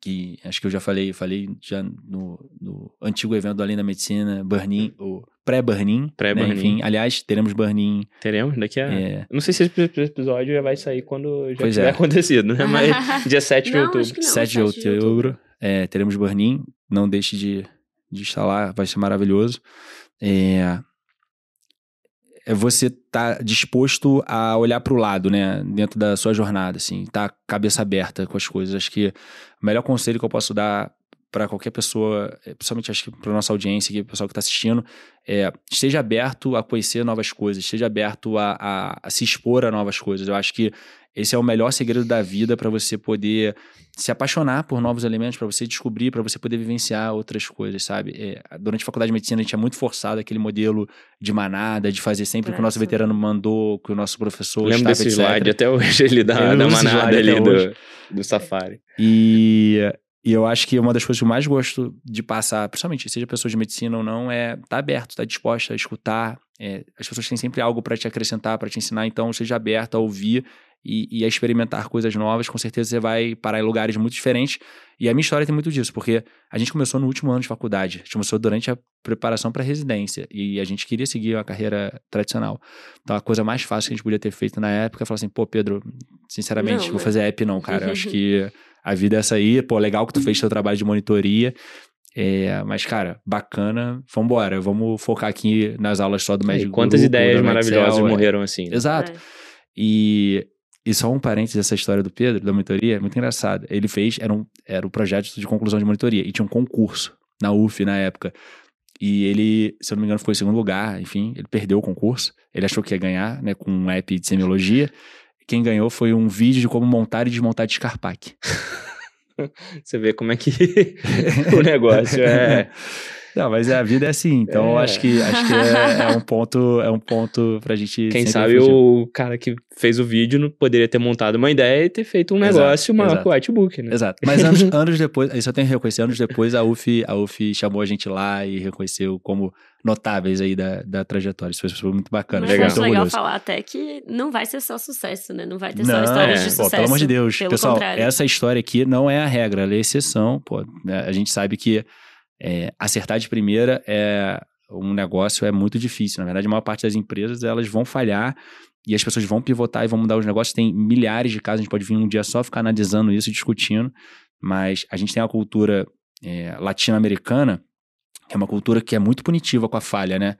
que acho que eu já falei, falei já no, no antigo evento do Além da Medicina, Burnin, o pré-Burnin. Pré-Burnin. Né? Enfim, aliás, teremos Burnin. Teremos, daqui a... É... Não sei se esse episódio já vai sair quando já pois tiver é. acontecido, né? Mas dia 7 de não, outubro. Não, 7 de outubro, de outubro é, teremos Burnin. Não deixe de, de lá, vai ser maravilhoso. É, é você tá disposto a olhar para o lado, né, dentro da sua jornada, assim, tá cabeça aberta com as coisas. Acho que o melhor conselho que eu posso dar para qualquer pessoa, é, principalmente acho que para nossa audiência aqui, o pessoal que está assistindo, é, esteja aberto a conhecer novas coisas, esteja aberto a, a, a, se expor a novas coisas. Eu acho que esse é o melhor segredo da vida para você poder se apaixonar por novos elementos, para você descobrir, para você poder vivenciar outras coisas, sabe? É, durante a faculdade de medicina, a gente é muito forçado aquele modelo de manada, de fazer sempre o que o nosso veterano mandou, que o nosso professor Lembro desse etc. slide, até hoje ele dá da manada ali do, do Safari. E e eu acho que uma das coisas que eu mais gosto de passar, principalmente seja pessoa de medicina ou não, é estar tá aberto, estar tá disposta a escutar. É, as pessoas têm sempre algo para te acrescentar, para te ensinar, então seja aberto a ouvir e, e, a experimentar coisas novas. Com certeza você vai parar em lugares muito diferentes. E a minha história tem muito disso, porque a gente começou no último ano de faculdade, a gente começou durante a preparação para residência e a gente queria seguir uma carreira tradicional. Então a coisa mais fácil que a gente podia ter feito na época é falar assim: pô, Pedro, sinceramente, não, vou fazer app não, cara. Eu acho que a vida é essa aí, pô, legal que tu fez teu trabalho de monitoria. É, mas, cara, bacana, vambora, vamos focar aqui nas aulas só do médico. Quantas grupo, ideias maravilhosas Excel, é. morreram assim. Né? Exato. É. E, e só um parênteses dessa história do Pedro, da monitoria, muito engraçado. Ele fez, era, um, era o projeto de conclusão de monitoria, e tinha um concurso na UF na época. E ele, se eu não me engano, ficou em segundo lugar, enfim, ele perdeu o concurso. Ele achou que ia ganhar, né, com um app de semiologia quem ganhou foi um vídeo de como montar e desmontar de Scarpac. Você vê como é que o negócio é. Não, mas a vida é assim, então é. acho que, acho que é, é, um ponto é um ponto pra gente. Quem sabe fugir. o cara que fez o vídeo não poderia ter montado uma ideia e ter feito um exato, negócio maior com o Whitebook, né? Exato. Mas anos, anos depois, isso eu tenho que reconhecer, anos depois a UF, a UF chamou a gente lá e reconheceu como notáveis aí da, da trajetória. Isso foi muito bacana. Mas legal. legal falar até que não vai ser só sucesso, né? Não vai ter não, só histórias é. de sucesso. Pô, pelo amor de Deus. Pessoal, contrário. essa história aqui não é a regra, ela é a exceção. Pô? A gente sabe que é, acertar de primeira é um negócio é muito difícil. Na verdade, a maior parte das empresas elas vão falhar e as pessoas vão pivotar e vão mudar os negócios. Tem milhares de casos, a gente pode vir um dia só ficar analisando isso, discutindo, mas a gente tem a cultura é, latino-americana que é uma cultura que é muito punitiva com a falha, né?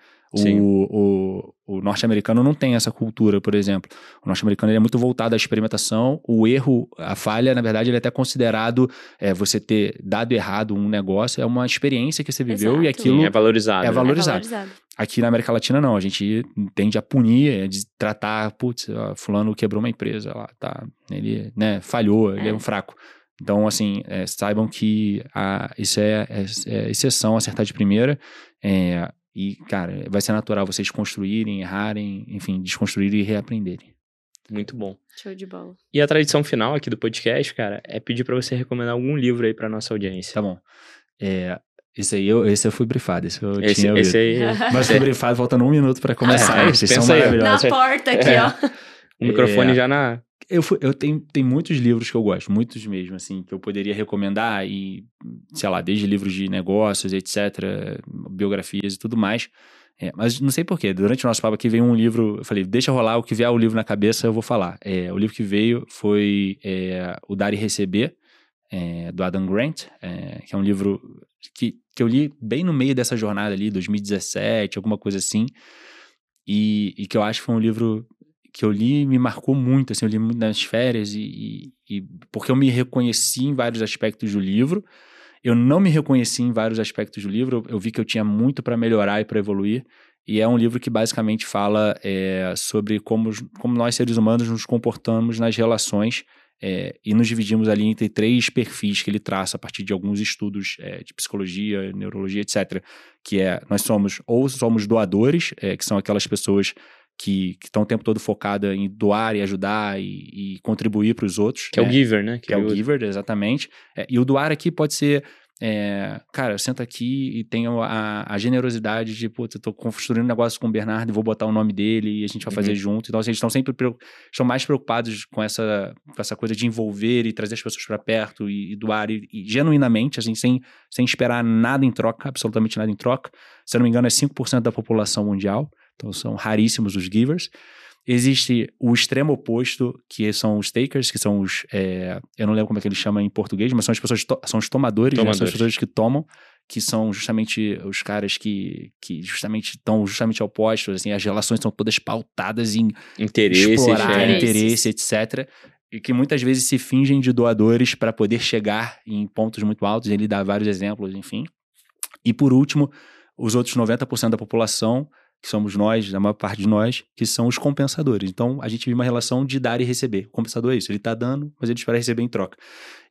O, o, o norte-americano não tem essa cultura, por exemplo. O norte-americano é muito voltado à experimentação. O erro, a falha, na verdade, ele é até considerado é, você ter dado errado um negócio, é uma experiência que você viveu Exato. e aquilo é valorizado. É valorizado. é valorizado. Aqui na América Latina, não. A gente tende a punir, é de tratar, putz, fulano quebrou uma empresa, lá, tá, ele né, falhou, ele é, é um fraco. Então, assim, é, saibam que a, isso é, é, é, exceção, acertar de primeira. É, e, cara, vai ser natural vocês construírem, errarem, enfim, desconstruírem e reaprenderem. Muito bom. Show de bola. E a tradição final aqui do podcast, cara, é pedir para você recomendar algum livro aí para nossa audiência. Tá bom. É, esse aí eu, esse eu fui brifado, esse eu esse, tinha ouvido. Esse aí... Mas fui brifado faltando um minuto para começar. Ah, vocês são maravilhosos. Na porta aqui, é. ó. O microfone é. já na, eu, eu tenho, tenho muitos livros que eu gosto, muitos mesmo, assim, que eu poderia recomendar e, sei lá, desde livros de negócios, etc., biografias e tudo mais. É, mas não sei porquê, durante o nosso papo aqui veio um livro, eu falei, deixa rolar, o que vier o livro na cabeça eu vou falar. É, o livro que veio foi é, O Dar e Receber, é, do Adam Grant, é, que é um livro que, que eu li bem no meio dessa jornada ali, 2017, alguma coisa assim, e, e que eu acho que foi um livro que eu li me marcou muito, assim, eu li muito nas férias e, e, e, porque eu me reconheci em vários aspectos do livro. Eu não me reconheci em vários aspectos do livro, eu vi que eu tinha muito para melhorar e para evoluir. E é um livro que basicamente fala é, sobre como, como nós seres humanos nos comportamos nas relações É, e nos dividimos ali entre três perfis que ele traça a partir de alguns estudos é, de psicologia, neurologia, etc. Que é, nós somos, ou somos doadores, é, que são aquelas pessoas que estão o tempo todo focada em doar e ajudar e, e contribuir para os outros. Que é o giver, né? Que, é o giver, exatamente. É, e o doar aqui pode ser é, cara, senta aqui e tenho a, a generosidade de, putz, eu tô construindo um negócio com o Bernardo e vou botar o nome dele e a gente vai fazer uhum. junto. Então, assim, eles estão sempre estão mais preocupados com essa, com essa coisa de envolver e trazer as pessoas para perto e, e doar e, e, genuinamente, assim, sem, sem esperar nada em troca, absolutamente nada em troca. Se eu não me engano, é 5% da população mundial. Então, são raríssimos os givers. Existe o extremo oposto, que são os takers, que são os. É, eu não lembro como é que eles chamam em português, mas são as pessoas, são os tomadores, tomadores. Né? são as pessoas que tomam, que são justamente os caras que, que justamente estão justamente opostos, assim, as relações são todas pautadas em interesse, explorar, interesse, etc. E que muitas vezes se fingem de doadores para poder chegar em pontos muito altos, ele dá vários exemplos, enfim. E por último, os outros 90% da população que somos nós, a maior parte de nós, que são os compensadores. Então, a gente vive uma relação de dar e receber. O compensador é isso, ele está dando, mas ele espera receber em troca.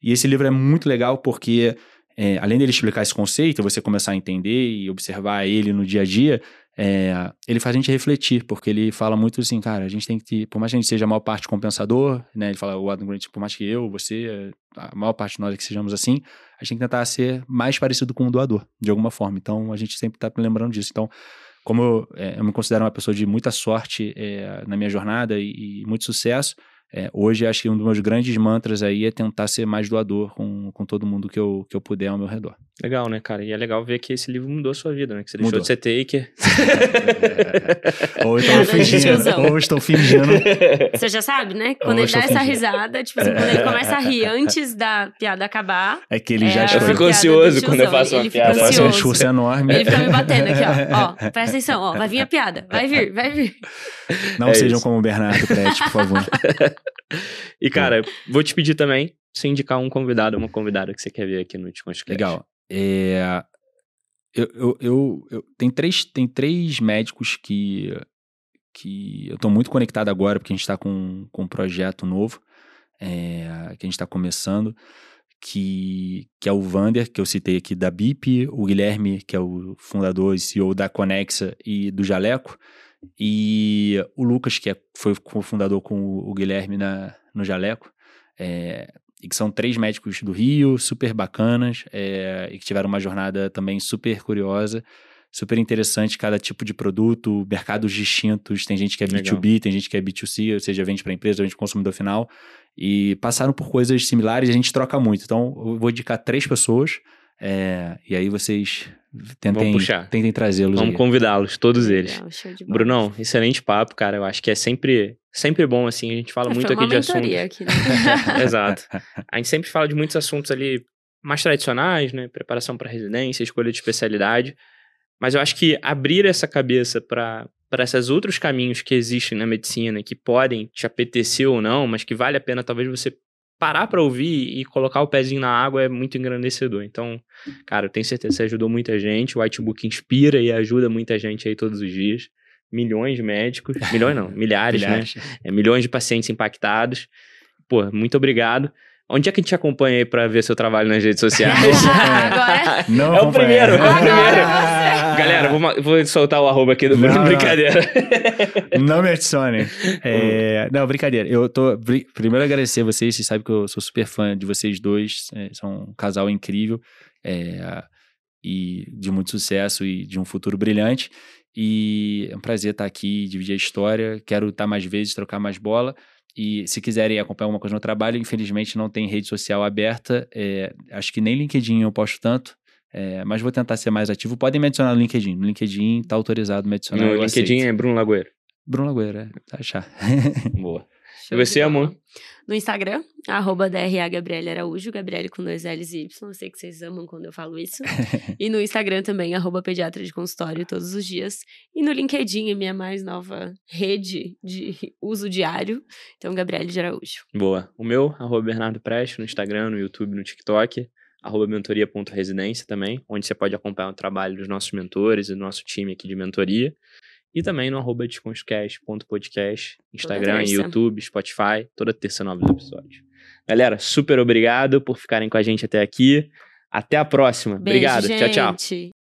E esse livro é muito legal porque, é, além dele explicar esse conceito, você começar a entender e observar ele no dia a dia, é, ele faz a gente refletir, porque ele fala muito assim, cara, a gente tem que, por mais que a gente seja a maior parte compensador, né, ele fala, o Adam Grant, por mais que eu, você, a maior parte de nós que sejamos assim, a gente tem que tentar ser mais parecido com o doador, de alguma forma. Então, a gente sempre está lembrando disso. Então, como eu, é, eu me considero uma pessoa de muita sorte é, na minha jornada e, e muito sucesso, é, hoje acho que um dos meus grandes mantras aí é tentar ser mais doador com, com todo mundo que eu, que eu puder ao meu redor. Legal, né, cara? E é legal ver que esse livro mudou a sua vida, né? Que você mudou. deixou de ser taker. ou estou fingindo. Ou estou fingindo. Você já sabe, né? Quando ou ele dá essa risada, tipo assim, quando ele começa a rir antes da piada acabar. É que ele já é Eu fico ansioso quando eu faço uma piada. Faz um esforço enorme. Ele fica me batendo aqui, ó. Ó, presta atenção, ó. Vai vir a piada. Vai vir, vai vir. Não é sejam isso. como o Bernardo Prete, por favor. E, cara, vou te pedir também se indicar um convidado, uma convidada que você quer ver aqui no Desconto Legal. É, eu, eu, eu, eu, tem, três, tem três médicos que, que eu estou muito conectado agora, porque a gente está com, com um projeto novo, é, que a gente está começando, que, que é o Vander, que eu citei aqui da BIP, o Guilherme, que é o fundador e CEO da Conexa e do Jaleco, e o Lucas, que é, foi cofundador com o Guilherme na, no Jaleco, é, e que são três médicos do Rio, super bacanas, é, e que tiveram uma jornada também super curiosa, super interessante, cada tipo de produto, mercados distintos, tem gente que é Legal. B2B, tem gente que é B2C, ou seja, vende para empresa, vende para consumidor final, e passaram por coisas similares e a gente troca muito. Então, eu vou indicar três pessoas, é, e aí vocês tentem, tentem trazê-los. Vamos convidá-los, todos eles. Brunão, excelente papo, cara. Eu acho que é sempre, sempre bom, assim. A gente fala é, muito aqui de assuntos. Aqui, né? Exato. A gente sempre fala de muitos assuntos ali mais tradicionais, né? Preparação para residência, escolha de especialidade. Mas eu acho que abrir essa cabeça para para esses outros caminhos que existem na medicina, que podem te apetecer ou não, mas que vale a pena talvez você parar para ouvir e colocar o pezinho na água é muito engrandecedor. Então, cara, eu tenho certeza que você ajudou muita gente. O Whitebook inspira e ajuda muita gente aí todos os dias. Milhões de médicos, milhões não, milhares, milhares. né? É, milhões de pacientes impactados. Pô, muito obrigado. Onde é que a gente acompanha aí pra ver seu trabalho nas redes sociais? Agora? Não é o primeiro, é o primeiro. Galera, vou, vou, soltar o arroba aqui do Bruno, brincadeira. Não me adicione. É, não, brincadeira. Eu tô. Primeiro agradecer a vocês, vocês sabem que eu sou super fã de vocês dois. É, são um casal incrível. É, e de muito sucesso e de um futuro brilhante. E é um prazer estar aqui, dividir a história. Quero estar mais vezes, trocar mais bola. E se quiserem acompanhar alguma coisa no trabalho, infelizmente não tem rede social aberta. É, acho que nem LinkedIn eu posto tanto. É, mas vou tentar ser mais ativo. Podem me adicionar no LinkedIn. No LinkedIn tá autorizado me adicionar. No LinkedIn aceito. é Bruno Lagoeiro. Bruno Lagoeiro, é. Tá achar. Boa. Show você, amor? No Instagram, arroba DRA Gabriele Araújo, Gabriele com dois L's e Y. Eu sei que vocês amam quando eu falo isso. e no Instagram também, arroba pediatra de consultório todos os dias. E no LinkedIn, minha mais nova rede de uso diário. Então, Gabriele de Araújo. Boa. O meu, arroba Bernardo Preste, no Instagram, no YouTube, no TikTok. Arroba mentoria.residência também, onde você pode acompanhar o trabalho dos nossos mentores e do nosso time aqui de mentoria. E também no arroba desconstrucast.podcast, Instagram. YouTube, Spotify, toda terça novos episódios. Galera, super obrigado por ficarem com a gente até aqui. Até a próxima. Beijo, obrigado. Tchau, tchau. gente.